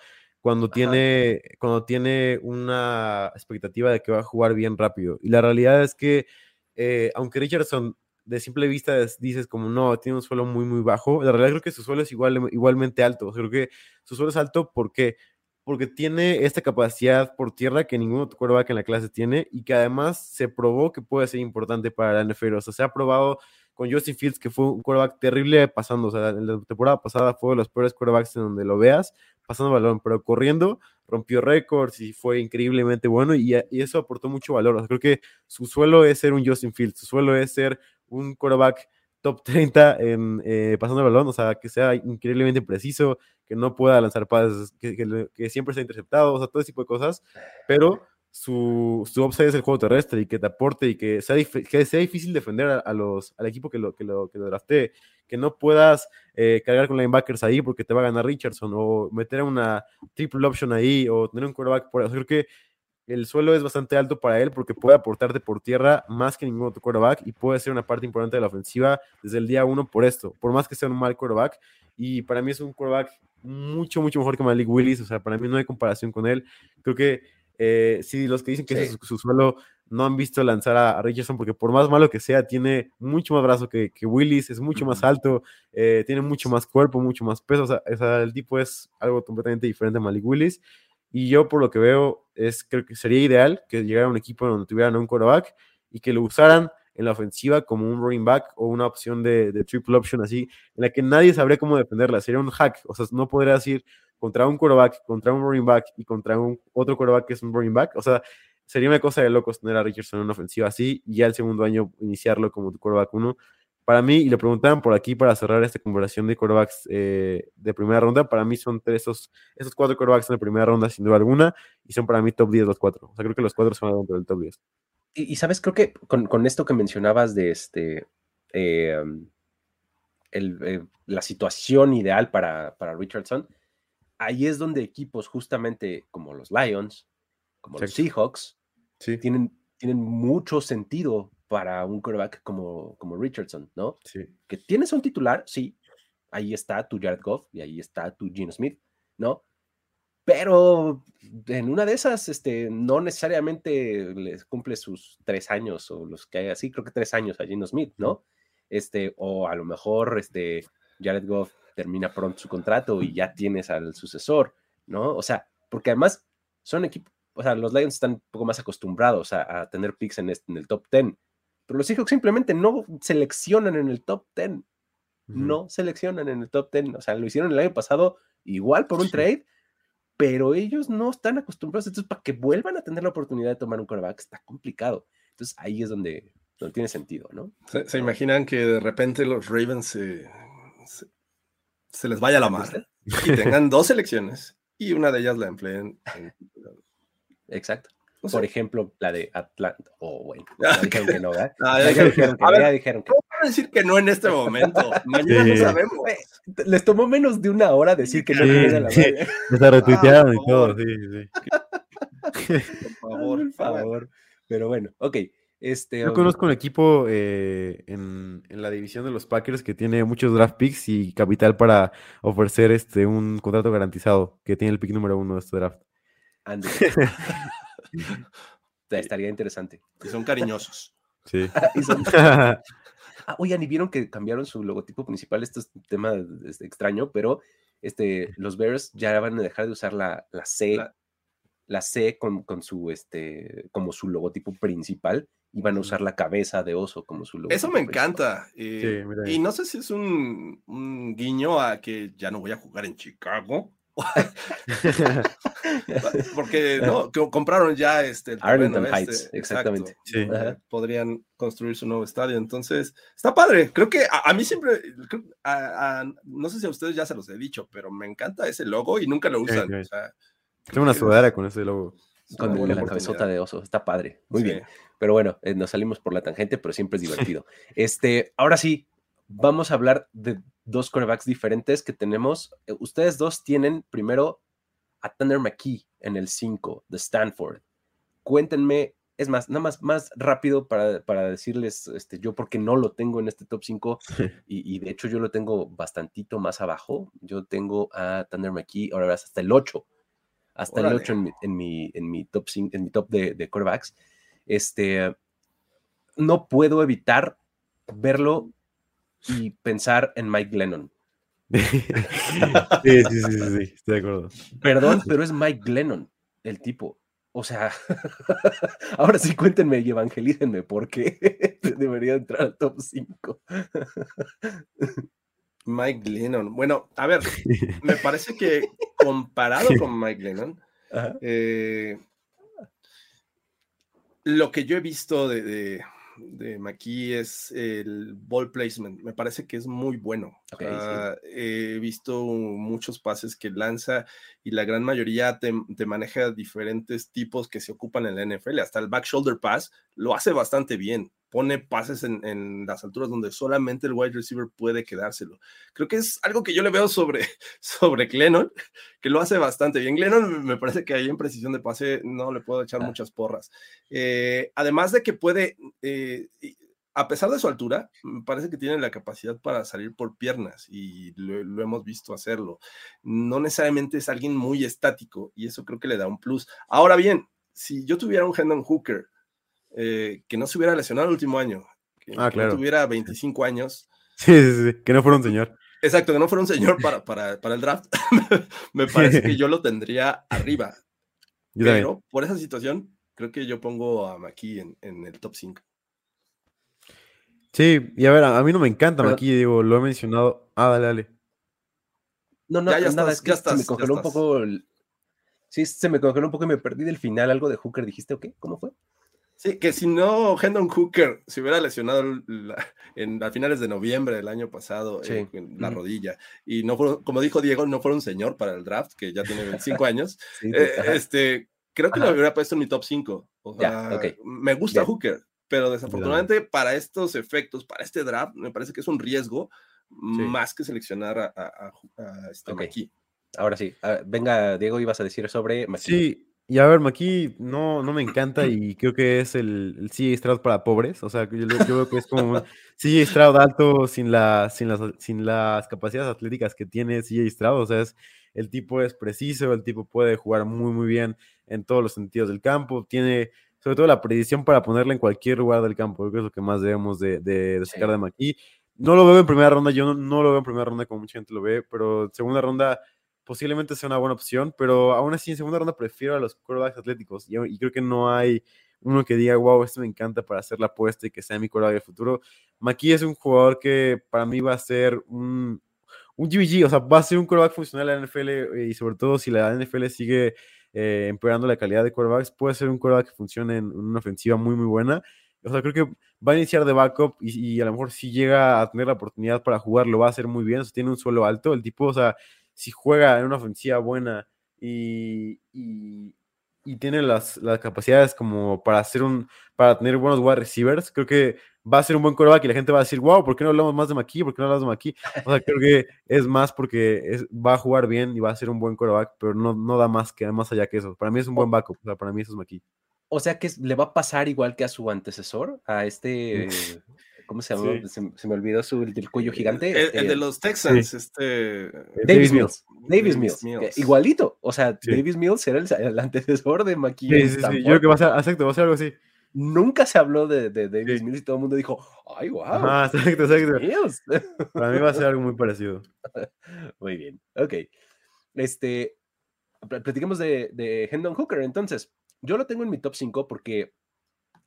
cuando tiene, cuando tiene una expectativa de que va a jugar bien rápido. Y la realidad es que, eh, aunque Richardson de simple vista es- dices como no, tiene un suelo muy, muy bajo, la realidad creo que su suelo es igual, igualmente alto. O sea, creo que su suelo es alto porque porque tiene esta capacidad por tierra que ningún otro quarterback en la clase tiene y que además se probó que puede ser importante para la NFL. O sea, se ha probado con Justin Fields, que fue un quarterback terrible pasando. O sea, en la temporada pasada fue de los peores quarterbacks en donde lo veas, pasando balón, pero corriendo, rompió récords y fue increíblemente bueno y, y eso aportó mucho valor. Creo que su suelo es ser un Justin Fields, su suelo es ser un quarterback top 30 en, eh, pasando balón, o sea, que sea increíblemente preciso, que no pueda lanzar pases, que, que, que siempre sea interceptado, o sea, todo ese tipo de cosas, pero su, su upside es el juego terrestre y que te aporte y que sea, que sea difícil defender a, a, los, al equipo que lo, que lo, que lo draftee, que no puedas eh, cargar con linebackers ahí porque te va a ganar Richardson o meter una triple option ahí o tener un quarterback por ahí. O sea, creo que el suelo es bastante alto para él porque puede aportarte por tierra más que ningún otro quarterback y puede ser una parte importante de la ofensiva desde el día uno por esto, por más que sea un mal quarterback. Y para mí es un quarterback mucho, mucho mejor que Malik Willis. O sea, para mí no hay comparación con él. Creo que eh, sí, los que dicen que sí. su, su, suelo no han visto lanzar a, Richardson porque por más malo que sea, tiene mucho más brazo que, Willis, es mucho más alto, eh, tiene mucho más cuerpo, mucho más peso, o sea, el tipo es algo completamente diferente a Malik Willis. Y yo por lo que veo, es, creo que sería ideal que llegara un equipo donde tuvieran un quarterback y que lo usaran en la ofensiva como un running back o una opción de, triple option así, en la que nadie sabría cómo defenderla. Sería un hack, o sea, no podría decir contra un quarterback, contra un running back y contra un otro quarterback que es un running back. O sea, sería una cosa de locos tener a Richardson en una ofensiva así y ya el segundo año iniciarlo como tu quarterback uno. Para mí, y lo preguntaban por aquí para cerrar esta conversación de quarterbacks eh, de primera ronda, para mí son tres, esos, esos cuatro quarterbacks en la primera ronda sin duda alguna y son para mí top 10 los cuatro. O sea, creo que los cuatro son dentro del top 10. Y, sabes, creo que con, esto que mencionabas de este, eh, eh, la situación ideal para, para Richardson, ahí es donde equipos justamente como los Lions, como los Seahawks, tienen, tienen mucho sentido para un quarterback como, como Richardson, ¿no? Sí. Que tienes un titular, sí, ahí está tu Jared Goff y ahí está tu Gino Smith, ¿no? Pero en una de esas, este, no necesariamente les cumple sus tres años o los que hay así, creo que tres años a Gino Smith, ¿no? Este, o a lo mejor, este, Jared Goff termina pronto su contrato y ya tienes al sucesor, ¿no? O sea, porque además son equipos, o sea, los Lions están un poco más acostumbrados a, tener picks en, en, el top 10, pero los Seahawks simplemente no seleccionan en el top 10, no seleccionan en el top 10, o sea, lo hicieron el año pasado igual por un trade, pero ellos no están acostumbrados, entonces para que vuelvan a tener la oportunidad de tomar un quarterback está complicado, entonces ahí es donde, no tiene sentido, ¿no? ¿Se, imaginan que de repente los Ravens se se les vaya la madre y tengan dos elecciones y una de ellas la empleen. Exacto. Por ejemplo, la de Atlanta. O oh, bueno, ya dijeron que no, ¿verdad? ya, dijeron que, a ver, dijeron que... ¿Cómo van a decir que no en este momento? Mañana no sabemos. Les tomó menos de una hora decir que no sí, la sí. Se retuitearon y todo, sí, sí. Por favor, por favor. Pero bueno, ok. Este, Yo conozco un equipo eh, en, la división de los Packers que tiene muchos draft picks y capital para ofrecer este, un contrato garantizado, que tiene el pick número uno de este draft. Estaría interesante. Y son cariñosos. Sí. ah, oigan, y vieron que cambiaron su logotipo principal. Esto es un tema este, extraño, pero este, los Bears ya van a dejar de usar la, la C. La... C con, con, su este como su logotipo principal iban a usar la cabeza de oso como su logo. Eso me encanta. Eh, y no sé si es un, guiño a que ya no voy a jugar en Chicago. Porque no, compraron ya este Arlington este, Heights, exactamente. Podrían construir su nuevo estadio. Entonces, está padre. Creo que a, mí siempre, no sé si a ustedes ya se los he dicho, pero me encanta ese logo y nunca lo usan. Tengo una sudadera con ese logo. Con la cabezota de oso, está padre. Muy bien. Pero bueno, eh, nos salimos por la tangente, pero siempre es divertido. este, ahora sí, vamos a hablar de dos quarterbacks diferentes que tenemos. Eh, ustedes dos tienen primero a Thunder McKee en el 5 de Stanford. Cuéntenme, es más, nada más, más rápido para, para decirles este, yo porque no lo tengo en este top 5 y, de hecho yo lo tengo bastantito más abajo. Yo tengo a Thunder McKee, ahora verás, hasta el 8. Hasta el 8 en mi, en mi, top, en mi top de, de quarterbacks este, no puedo evitar verlo y pensar en Mike Lennon. sí, sí, sí, sí, estoy de acuerdo. Perdón, pero es Mike Lennon, el tipo. O sea, ahora sí cuéntenme y evangelícenme por qué debería entrar al top 5. Mike Lennon. Bueno, a ver, me parece que comparado con Mike Lennon, eh, lo que yo he visto de, de, de es el ball placement. Me parece que es muy bueno. Ah, he visto muchos pases que lanza y la gran mayoría te, te, maneja diferentes tipos que se ocupan en la NFL. Hasta el back shoulder pass lo hace bastante bien pone pases en, las alturas donde solamente el wide receiver puede quedárselo. Creo que es algo que yo le veo sobre, sobre Glennon, que lo hace bastante bien. Glennon me parece que ahí en precisión de pase no le puedo echar ah. muchas porras. Eh, además de que puede, eh, a pesar de su altura, me parece que tiene la capacidad para salir por piernas y lo, lo, hemos visto hacerlo. No necesariamente es alguien muy estático y eso creo que le da un plus. Ahora bien, si yo tuviera un Hendon Hooker, eh, que no se hubiera lesionado el último año, que, Ah, que claro. no tuviera 25 años. Sí, sí, sí, que no fuera un señor. Exacto, que no fuera un señor para, para, para el draft. Me parece que yo lo tendría arriba. Yo también. Pero por esa situación, creo que yo pongo a Maki en, en el top 5. Sí, y a ver, a, a mí no me encanta aquí, digo, lo he mencionado. Ah, dale, dale. No, no, Ya, ya nada, estás, es que ya se estás, me ya congeló un poco. el- Sí, se me congeló un poco y me perdí del final. Algo de Hooker, dijiste, ¿o qué? ¿Cómo fue? Sí, que si no, Hendon Hooker se hubiera lesionado la- en, a finales de noviembre del año pasado Sí. eh, en la Ujú. rodilla, y no fue, como dijo Diego, no fue un señor para el draft, que ya tiene 25 años, Sí, eh, este, creo que Ajá. lo hubiera puesto en mi top 5. O sea, ok. Me gusta. Hooker, pero desafortunadamente para estos efectos, para este draft, me parece que es un riesgo más que seleccionar a, a, a- a este Ok. McKee. Ahora sí. Venga, Diego, ibas a decir sobre. Sí, y a ver, Maki no, no me encanta y creo que es el, el CJ Stroud para pobres. O sea, yo, yo veo que es como un CJ Stroud alto sin, la, sin, las, sin las capacidades atléticas que tiene CJ Stroud. O sea, es, el tipo es preciso, el tipo puede jugar muy, muy bien en todos los sentidos del campo. Tiene sobre todo la predicción para ponerle en cualquier lugar del campo. Creo que es lo que más debemos de, de, de sacar de. No lo veo en primera ronda, yo no, no lo veo en primera ronda como mucha gente lo ve, pero segunda ronda posiblemente sea una buena opción, pero aún así en segunda ronda prefiero a los quarterbacks atléticos y, creo que no hay uno que diga, wow, este me encanta para hacer la apuesta y que sea mi quarterback del futuro. Maki es un jugador que para mí va a ser un, un GBG, o sea, va a ser un quarterback funcional en la NFL eh, y sobre todo si la NFL sigue eh, empeorando la calidad de quarterbacks, puede ser un quarterback que funcione en una ofensiva muy, muy buena. O sea, creo que va a iniciar de backup y, y a lo mejor si llega a tener la oportunidad para jugar, lo va a hacer muy bien. O sea, tiene un suelo alto. El tipo, o sea, si juega en una ofensiva buena y, y, y tiene las, las, capacidades como para hacer un, para tener buenos wide receivers, creo que va a ser un buen quarterback y la gente va a decir, wow, ¿por qué no hablamos más de McKee? ¿Por qué no hablamos de McKee? O sea, creo que es más porque es, va a jugar bien y va a ser un buen quarterback, pero no, no da más que más allá que eso. Para mí es un buen backup, o sea, para mí eso es McKee. O sea que le va a pasar igual que a su antecesor, a este, ¿cómo se llama? Sí. Se, se, me olvidó su el del cuello gigante. El, este, el de los Texans, sí. este. Davis Mills. Davis Mills. Mills. Igualito. O sea, sí. Davis Mills era el, el antecesor de McKee. Sí, sí, sí. Yo creo que va a ser, exacto, va a ser algo así. Nunca se habló de, de Davis Mills y todo el mundo dijo, ay, wow. Ah, exacto, exacto. Mills. Para mí va a ser algo muy parecido. muy bien. Ok. Este. Platiquemos de, de Hendon Hooker. Entonces, yo lo tengo en mi top 5 porque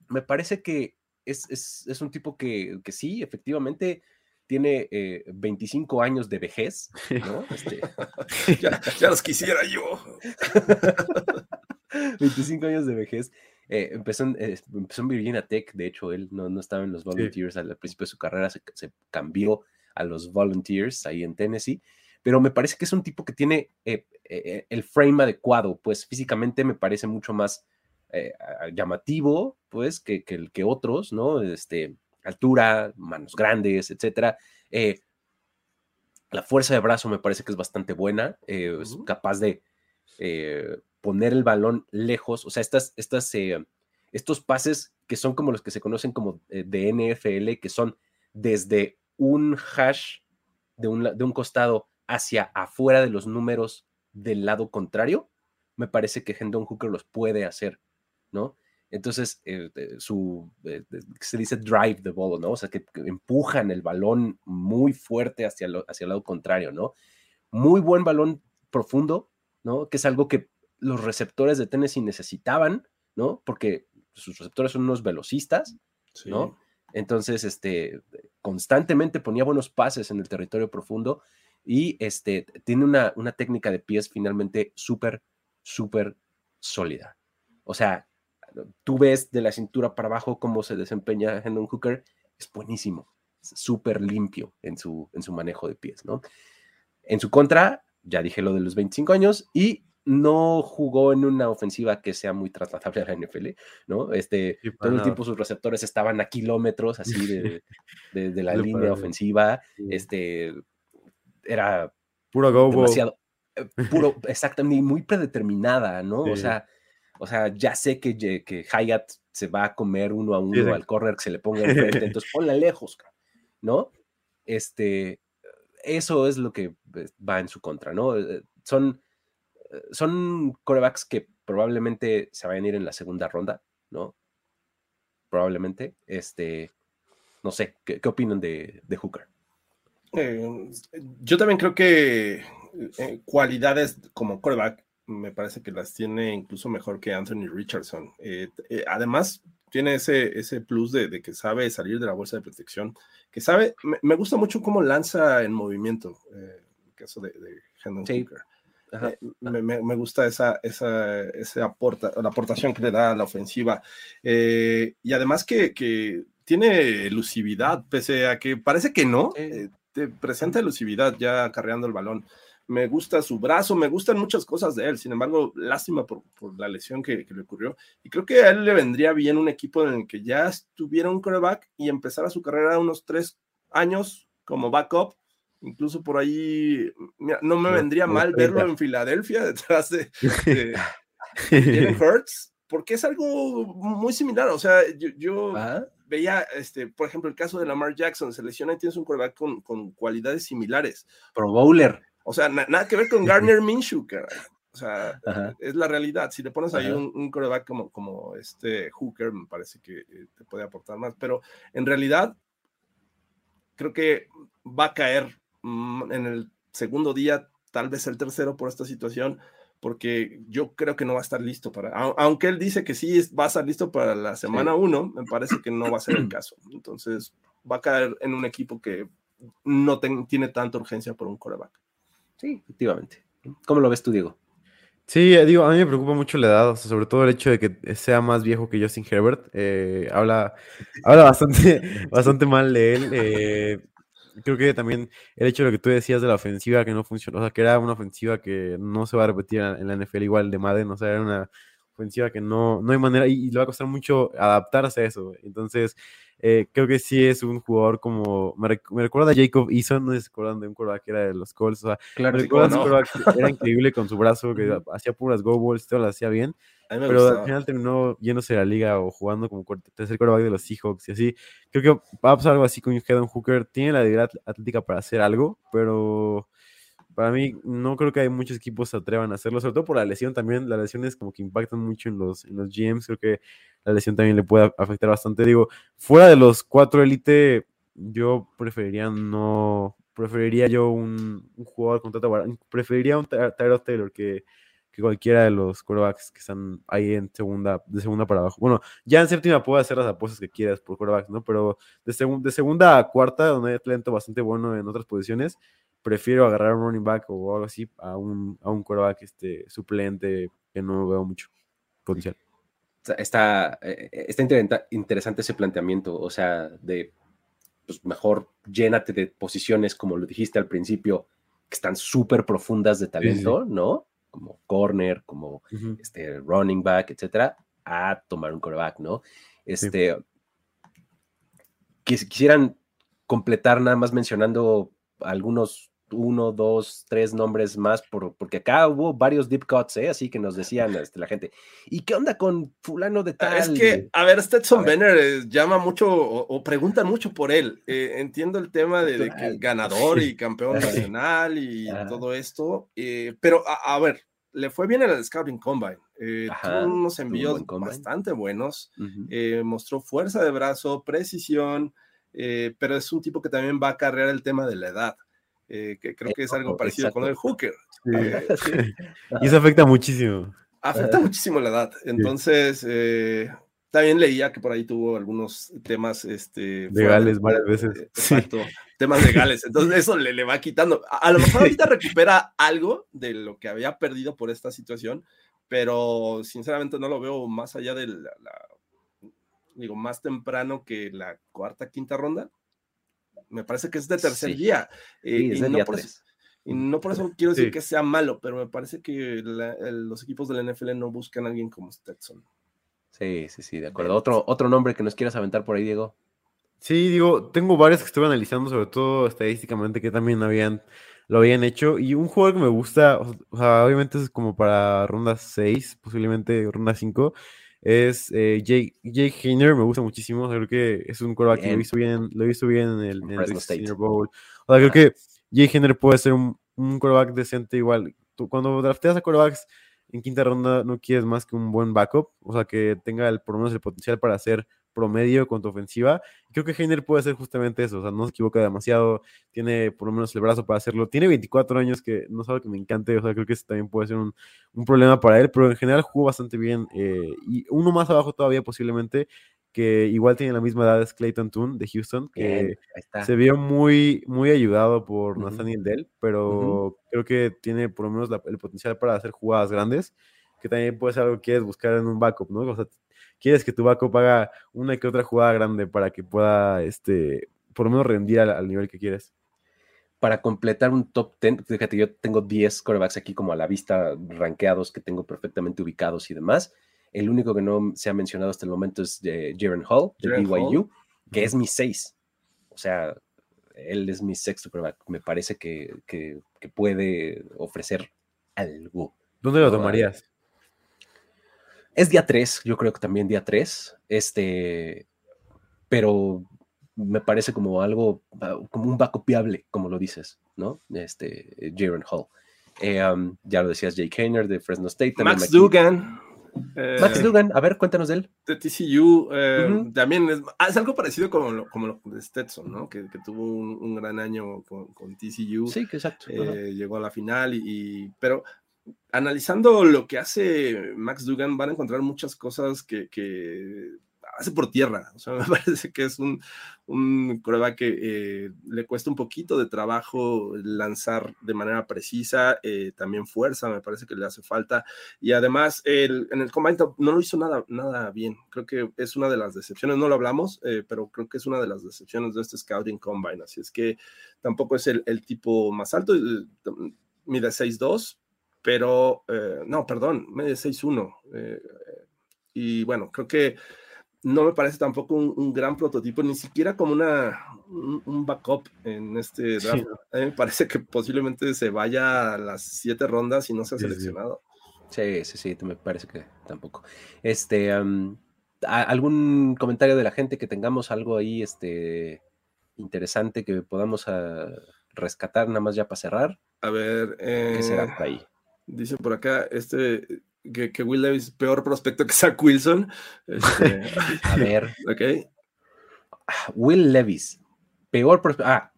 me parece que es, es, es un tipo que, que, sí, efectivamente, tiene eh, 25 años de vejez, ¿no? Este, ya, ya, los quisiera yo. 25 años de vejez. Eh, empezó, en, eh, empezó en Virginia Tech, de hecho, él no, no estaba en los Volunteers sí. al, al, principio de su carrera, se, se, cambió a los Volunteers ahí en Tennessee, pero me parece que es un tipo que tiene eh, el frame adecuado, pues físicamente me parece mucho más eh, llamativo, pues, que, que, que, otros, ¿no? Este, altura, manos grandes, etcétera. Eh, la fuerza de brazo me parece que es bastante buena, eh, uh -huh. es capaz de poner el balón lejos, o sea, estas, estas, estos pases que son como los que se conocen como de NFL, que son desde un hash de un, de un costado hacia afuera de los números del lado contrario, me parece que Hendon Hooker los puede hacer, ¿no? Entonces, eh, su, eh, se dice drive the ball, ¿no? O sea, que, que empujan el balón muy fuerte hacia, lo, hacia el lado contrario, ¿no? Muy buen balón profundo, ¿no? Que es algo que los receptores de Tennessee necesitaban, ¿no? Porque sus receptores son unos velocistas, sí. ¿no? Entonces, este, constantemente ponía buenos pases en el territorio profundo y este, tiene una, una técnica de pies finalmente súper, súper sólida. O sea, tú ves de la cintura para abajo cómo se desempeña Hendon Hooker, es buenísimo, súper limpio en su, en su manejo de pies, ¿no? En su contra, ya dije lo de los 25 años y no jugó en una ofensiva que sea muy trasladable a la NFL, ¿no? Este, sí, todo el tiempo sus receptores estaban a kilómetros así de, de, de la línea ofensiva, sí. este, era puro go demasiado, eh, puro, exactamente, muy predeterminada, ¿no? O sea, o sea, ya sé que, que Hyatt se va a comer uno a uno sí, al corner que se le ponga enfrente, entonces ponla lejos, ¿no? Este, eso es lo que va en su contra, ¿no? Eh, Son, son corebacks que probablemente se vayan a ir en la segunda ronda, ¿no? probablemente. Este, no sé, ¿qué, qué opinan de, de Hooker? Eh, yo también creo que eh, cualidades como coreback me parece que las tiene incluso mejor que Anthony Richardson. Eh, eh, además, tiene ese, ese plus de, de, que sabe salir de la bolsa de protección, que sabe, me, me gusta mucho cómo lanza en movimiento, eh, el caso de, de Hendon Sí. Eh, me, me, me gusta esa, esa, esa aporta, la aportación que le da a la ofensiva. Y además que, que, tiene elusividad, pese a que parece que no, te presenta elusividad ya acarreando el balón. Me gusta su brazo, me gustan muchas cosas de él. Sin embargo, lástima por, por la lesión que, que, le ocurrió. Y creo que a él le vendría bien un equipo en el que ya estuviera un quarterback y empezara su carrera unos tres años como backup incluso por ahí, mira, no me vendría mal verlo en Filadelfia detrás de, de Hurts, porque es algo muy similar. O sea, yo, yo ¿Ah? veía, este, por ejemplo, el caso de Lamar Jackson, se lesiona y tienes un quarterback con, con cualidades similares. Pro Bowler. O sea, na nada que ver con Garner Minshew. O sea, Ajá. es la realidad. Si le pones ahí un, un, quarterback como, como este Hooker, me parece que eh, te puede aportar más. Pero en realidad, creo que va a caer Mm, en el segundo día, tal vez el tercero por esta situación, porque yo creo que no va a estar listo para, aunque él dice que sí va a estar listo para la semana 1, sí. me parece que no va a ser el caso. Entonces va a caer en un equipo que no ten, tiene tanta urgencia por un coreback. Sí, efectivamente. ¿Cómo lo ves tú, Diego? Sí, digo, a mí me preocupa mucho la edad, sobre todo el hecho de que sea más viejo que Justin Herbert. Eh, habla, habla bastante, bastante mal de él. Eh, creo que también el hecho de lo que tú decías de la ofensiva que no funcionó, o sea, que era una ofensiva que no se va a repetir en la NFL igual de Madden, o sea, era una ofensiva que no, no hay manera y, y le va a costar mucho adaptarse a eso. Entonces, eh, creo que sí es un jugador como, me, rec me recuerda a Jacob Eason, no se acuerdan de un quarterback que era de los Colts, o sea, claro, me recuerda no. un quarterback que era increíble con su brazo, que hacía puras go balls, todo lo hacía bien, pero gustaba. al final terminó yéndose a la liga o jugando como tercer quarterback de los Seahawks y así. Creo que va a pasar algo así con Hedon Hooker. Tiene la habilidad atlética para hacer algo, pero para mí no creo que hay muchos equipos se atrevan a hacerlo, sobre todo por la lesión también. Las lesiones como que impactan mucho en los, en los GMs. Creo que la lesión también le puede afectar bastante. Digo, fuera de los cuatro élite, yo preferiría no. Preferiría yo un, un jugador con tanta Preferiría un Tyrod Taylor que que cualquiera de los quarterbacks que están ahí en segunda, de segunda para abajo. Bueno, ya en séptima puedes hacer las apuestas que quieras por quarterbacks, ¿no? Pero de, seg de segunda a cuarta, donde hay talento bastante bueno en otras posiciones, prefiero agarrar un running back o algo así a un, a un quarterback este, suplente que no veo mucho potencial. Está, está interesante ese planteamiento, o sea, de pues mejor llénate de posiciones, como lo dijiste al principio, que están súper profundas de talento, sí, sí. ¿no? como corner, como uh -huh. este running back, etcétera, a tomar un coreback, ¿no? Este sí. que quisieran completar nada más mencionando algunos uno, dos, tres nombres más, por, porque acá hubo varios deep cuts, ¿eh? así que nos decían este, la gente, ¿y qué onda con fulano de tal? Es que, a ver, Stetson Benner eh, llama mucho o, o, preguntan mucho por él. Eh, entiendo el tema de, de, que el ganador y campeón nacional y Ajá. todo esto, pero a, a, ver, le fue bien en el Scouting Combine. Ajá, tuvo unos envíos buen bastante buenos, uh -huh. mostró fuerza de brazo, precisión, pero es un tipo que también va a cargar el tema de la edad. Eh, que creo que es algo parecido Exacto. con el hooker. Sí. Eh, y eso afecta muchísimo. Afecta muchísimo la edad. Entonces, eh, también leía que por ahí tuvo algunos temas este, legales varias veces. Exacto, sí. temas legales. Entonces, eso le, le, va quitando. A, a lo mejor ahorita recupera algo de lo que había perdido por esta situación, pero sinceramente no lo veo más allá de la, la digo, más temprano que la cuarta, quinta ronda me parece que es de tercer sí. día. Eh, sí, y, no día por tres. eso, y, no por eso, quiero decir sí. que sea malo, pero me parece que la, el, los equipos de la NFL no buscan a alguien como Stetson. Sí, sí, sí, de acuerdo. Otro, otro nombre que nos quieras aventar por ahí, Diego. Sí, digo, tengo varios que estuve analizando, sobre todo estadísticamente, que también habían, lo habían hecho. Y un jugador que me gusta, o sea, obviamente es como para ronda 6, posiblemente ronda 5 es eh, Jake, Jake Hainer, me gusta muchísimo, creo que es un quarterback que lo hizo bien, lo hizo bien en el, en el Senior Bowl. O sea, creo que Jake Hainer puede ser un, un quarterback decente igual. Tú, cuando drafteas a quarterbacks en quinta ronda no quieres más que un buen backup, o sea, que tenga el, por lo menos el potencial para ser promedio con tu ofensiva. Creo que Heiner puede hacer justamente eso, o sea, no se equivoca demasiado, tiene por lo menos el brazo para hacerlo. Tiene 24 años, que no es algo que me encante, o sea, creo que eso también puede ser un, un problema para él, pero en general jugó bastante bien. eh, y uno más abajo todavía posiblemente, que igual tiene la misma edad, es Clayton Toon de Houston, que Bien, se vio muy, muy ayudado por Ujú. Nathaniel Dell, pero creo que tiene por lo menos la- el potencial para hacer jugadas grandes, que también puede ser algo que quieres buscar en un backup, ¿no? O sea, quieres que tu backup haga una que otra jugada grande para que pueda, este, por lo menos rendir al, al nivel que quieres. Para completar un top 10, fíjate, yo tengo 10 corebacks aquí como a la vista, rankeados, que tengo perfectamente ubicados y demás. El único que no se ha mencionado hasta el momento es eh, Jaren Hall, de Jaren BYU, que es mi 6. O sea, él es mi sexto coreback. Me parece que, que- que puede ofrecer algo. ¿Dónde lo tomarías? Es día 3, yo creo que también día 3. Este, pero me parece como algo, ah, como un backup viable, como lo dices, ¿no? Este, Jaren Hall. Eh, um, ya lo decías, Jake Hayner de Fresno State. también Max aquí- Dugan. eh, Max Dugan, a ver, cuéntanos de él. de TCU eh, Ujú. también es, ah, es algo parecido como lo, como lo de Stetson, ¿no? Que, que tuvo un, un gran año con, con TCU. Sí, que exacto. eh, llegó a la final y, y- pero analizando lo que hace Max Dugan van a encontrar muchas cosas que, hace por tierra. O sea, me parece que es un, un que eh, le cuesta un poquito de trabajo lanzar de manera precisa, eh, también fuerza, me parece que le hace falta. Y además, en el combine no lo hizo nada, nada bien. Creo que es una de las decepciones, no lo hablamos, eh, pero creo que es una de las decepciones de este Scouting Combine. Así es que tampoco es el, el tipo más alto, eh, mide 6'2, pero eh, no, perdón, mide 6'1. eh, y bueno, creo que no me parece tampoco un, un gran prototipo, ni siquiera como una, un, un backup en este Sí, draft. A mí me parece que posiblemente se vaya a las siete rondas y no sea Sí, seleccionado. Sí, sí, sí, me parece que tampoco. Este, am, ¿a- ¿algún comentario de la gente que tengamos algo ahí, este, interesante que podamos ah, rescatar nada más ya para cerrar? A ver, ¿Qué será eh, por ahí? Dice por acá este que, que Will Levis es peor prospecto que Zach Wilson. Este, A ver, ok, Will Levis, peor prospe- Ah,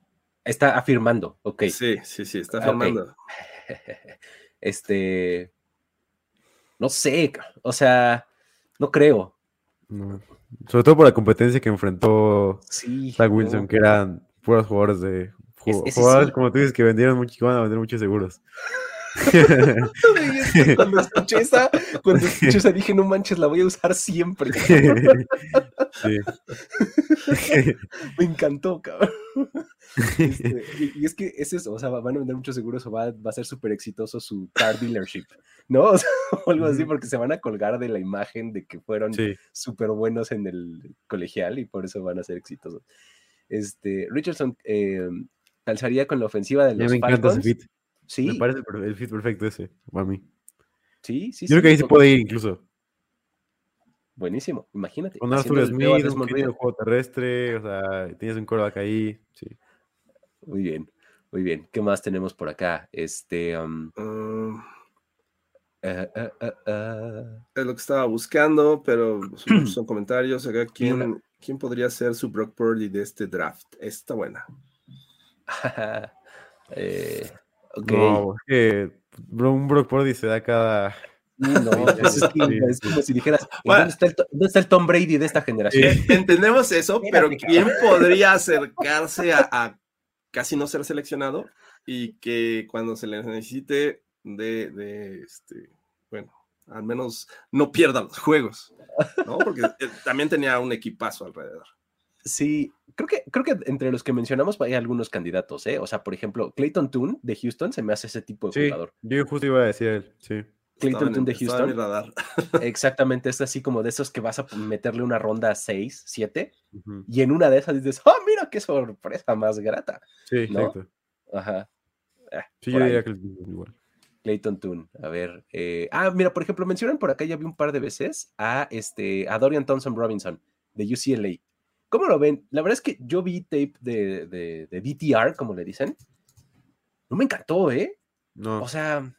está afirmando, ok. sí, sí, sí, está Ok. firmando. Este, no sé, o sea, no creo. No. Sobre todo por la competencia que enfrentó Sí. Zach no. Wilson, que eran puros jugadores de jugadores, sí. como tú dices, que vendieron mucho, que van a vender muchos seguros. Es Cuando escuché esa, cuando escuché esa dije, no manches, la voy a usar siempre. sí. Me encantó, cabrón. Este, y, y es que es eso, o sea, van a vender muchos seguros o va, va a ser súper exitoso su car dealership, ¿no? O, sea, o algo así, porque se van a colgar de la imagen de que fueron sí. súper buenos en el colegial y por eso van a ser exitosos. Este, Richardson eh, calzaría con la ofensiva de los me encanta ese Falcons. Sí, Me parece el fit perfecto ese, para mí. sí, sí. Yo creo que ahí se puede ir incluso. Buenísimo, imagínate. Con Arthur Smith, un juego terrestre, o sea, tienes un coreback ahí. Sí. Muy bien, muy bien. ¿Qué más tenemos por acá? Este, um, eh, eh, eh, eh. es lo que estaba buscando, pero son, son comentarios. Acá, ¿quién, ¿Quién podría ser su Brock Purdy de este draft? Está buena. Eh, ok. No, que un Brock Purdy se da cada. No, pues es, como si dijeras, Bueno. ¿dónde está, el, To- dónde está el Tom Brady de esta generación? Eh, Entendemos eso, pero ¿quién podría acercarse a, a casi no ser seleccionado y que cuando se le necesite de, de, este, bueno, al menos no pierda los juegos, ¿no? Porque eh, también tenía un equipazo alrededor. Sí, creo que, creo que entre los que mencionamos hay algunos candidatos, ¿eh? O sea, por ejemplo, Clayton Toon de Houston se me hace ese tipo de Sí, jugador. yo justo iba a decir él, sí. Clayton Toon de en Houston. radar. Exactamente, es así como de esos que vas a meterle una ronda 6, 7, Ujú. y en una de esas dices, ¡oh, mira qué sorpresa más grata! Sí, ¿No? exacto. Ajá. Ah, Sí, yo ahí. diría que es igual. Clayton Toon. A ver. eh, ah, mira, por ejemplo, mencionan por acá, ya vi un par de veces a, este, a Dorian Thompson Robinson de UCLA. ¿Cómo lo ven? La verdad es que yo vi tape de, de, de DTR, como le dicen. No me encantó, ¿eh? No, O sea,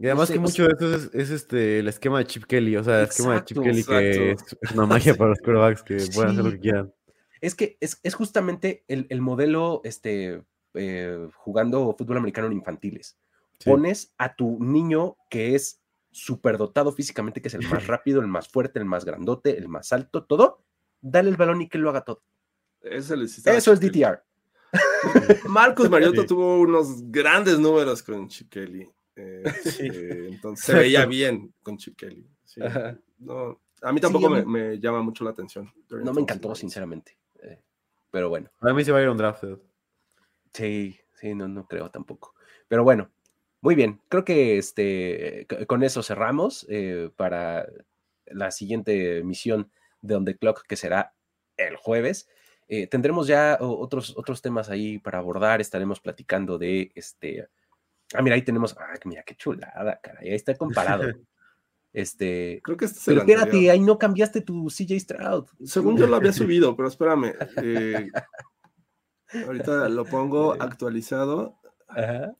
Y además sé, que mucho de eso es, es, este, el esquema de Chip Kelly, o sea, el esquema de Chip Exacto, Kelly que es, una magia para los quarterbacks que pueden hacer lo Sí. que quieran. Es que es, es justamente el, el modelo este, eh, jugando fútbol americano en infantiles. Sí. Pones a tu niño que es superdotado físicamente, que es el más rápido, el más fuerte, el más grandote, el más alto, todo, dale el balón y que lo haga todo. Eso es. DTR. Marcus Mariota Sí. tuvo unos grandes números con eh, eh, entonces se veía bien con sí. Ajá. No, a mí tampoco me, mí- me llama mucho la atención. No me encantó, sinceramente. eh, pero bueno. A mí se va a ir un drafted. Sí, sí, no, no creo tampoco. Pero bueno, muy bien. Creo que este, con eso cerramos eh, para la siguiente emisión de On The Clock, que será el jueves. Eh, tendremos ya otros, otros temas ahí para abordar. Estaremos platicando de este. Ah, mira, ahí tenemos. Ah, mira, qué chulada, caray. Ahí está comparado. Este. Creo que este es Pero el espérate, anterior. ahí no cambiaste tu CJ Stroud. Según yo lo había subido, pero espérame. eh, ahorita lo pongo actualizado. Ajá.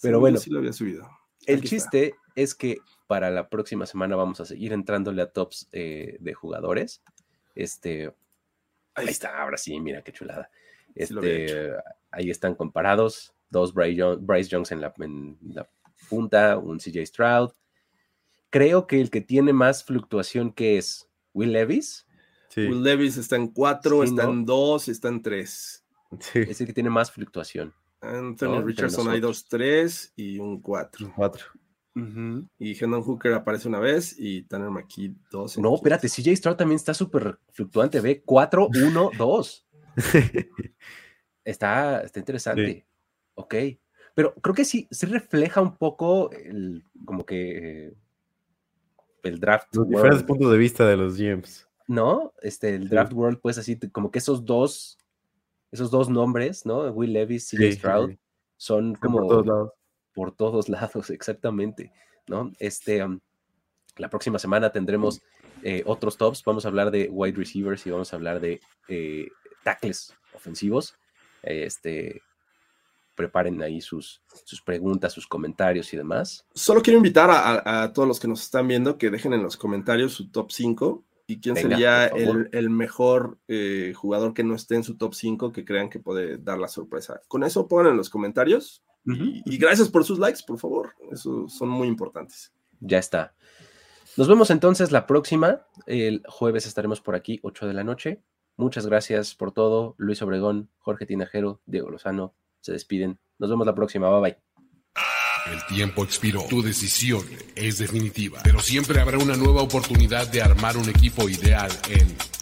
Pero bueno. sí lo había subido. El Aquí está. chiste es que para la próxima semana vamos a seguir entrándole a tops eh, de jugadores. Este, ahí está, ahora sí, mira qué chulada. Sí Este, ahí están comparados, dos Bryce Young- Bryce Youngs en la, en la punta, un CJ Stroud. Creo que el que tiene más fluctuación que es Will Levis, Sí. Will Levis está en 4, Sí, está ¿no? en 2, está en 3. sí. es el que tiene más fluctuación. Anthony No, Richardson hay dos 3 y un 4. Cuatro. Y Hendon Hooker aparece una vez y Tanner McKee dos. No, espérate, CJ Stroud también está súper fluctuante, ve 4, 1, 2. Está, está interesante. Ok. Pero creo que sí, sí refleja un poco el, como que eh, el draft. Los world, diferentes puntos de vista de los GMs. ¿No? Este, el Sí. draft world, pues así, como que esos dos, esos dos nombres, ¿no? Will Levis, CJ Sí, sí, Stroud, sí. son como por todos lados. Por todos lados, exactamente, ¿no? Este, um, la próxima semana tendremos eh, otros tops, vamos a hablar de wide receivers y vamos a hablar de eh, tackles ofensivos. Este, preparen ahí sus, sus preguntas, sus comentarios y demás. Solo quiero invitar a, a- a todos los que nos están viendo que dejen en los comentarios su top 5 y quién Venga, sería el mejor eh, jugador que no esté en su top 5 que crean que puede dar la sorpresa. Con eso pongan en los comentarios y, y gracias por sus likes, por favor. Eso son muy importantes. Ya está. Nos vemos entonces la próxima. El jueves estaremos por aquí, 8 de la noche. Muchas gracias por todo. Luis Obregón, Jorge Tinajero, Diego Lozano se despiden. Nos vemos la próxima. Bye bye. El tiempo expiró. Tu decisión es definitiva. Pero siempre habrá una nueva oportunidad de armar un equipo ideal en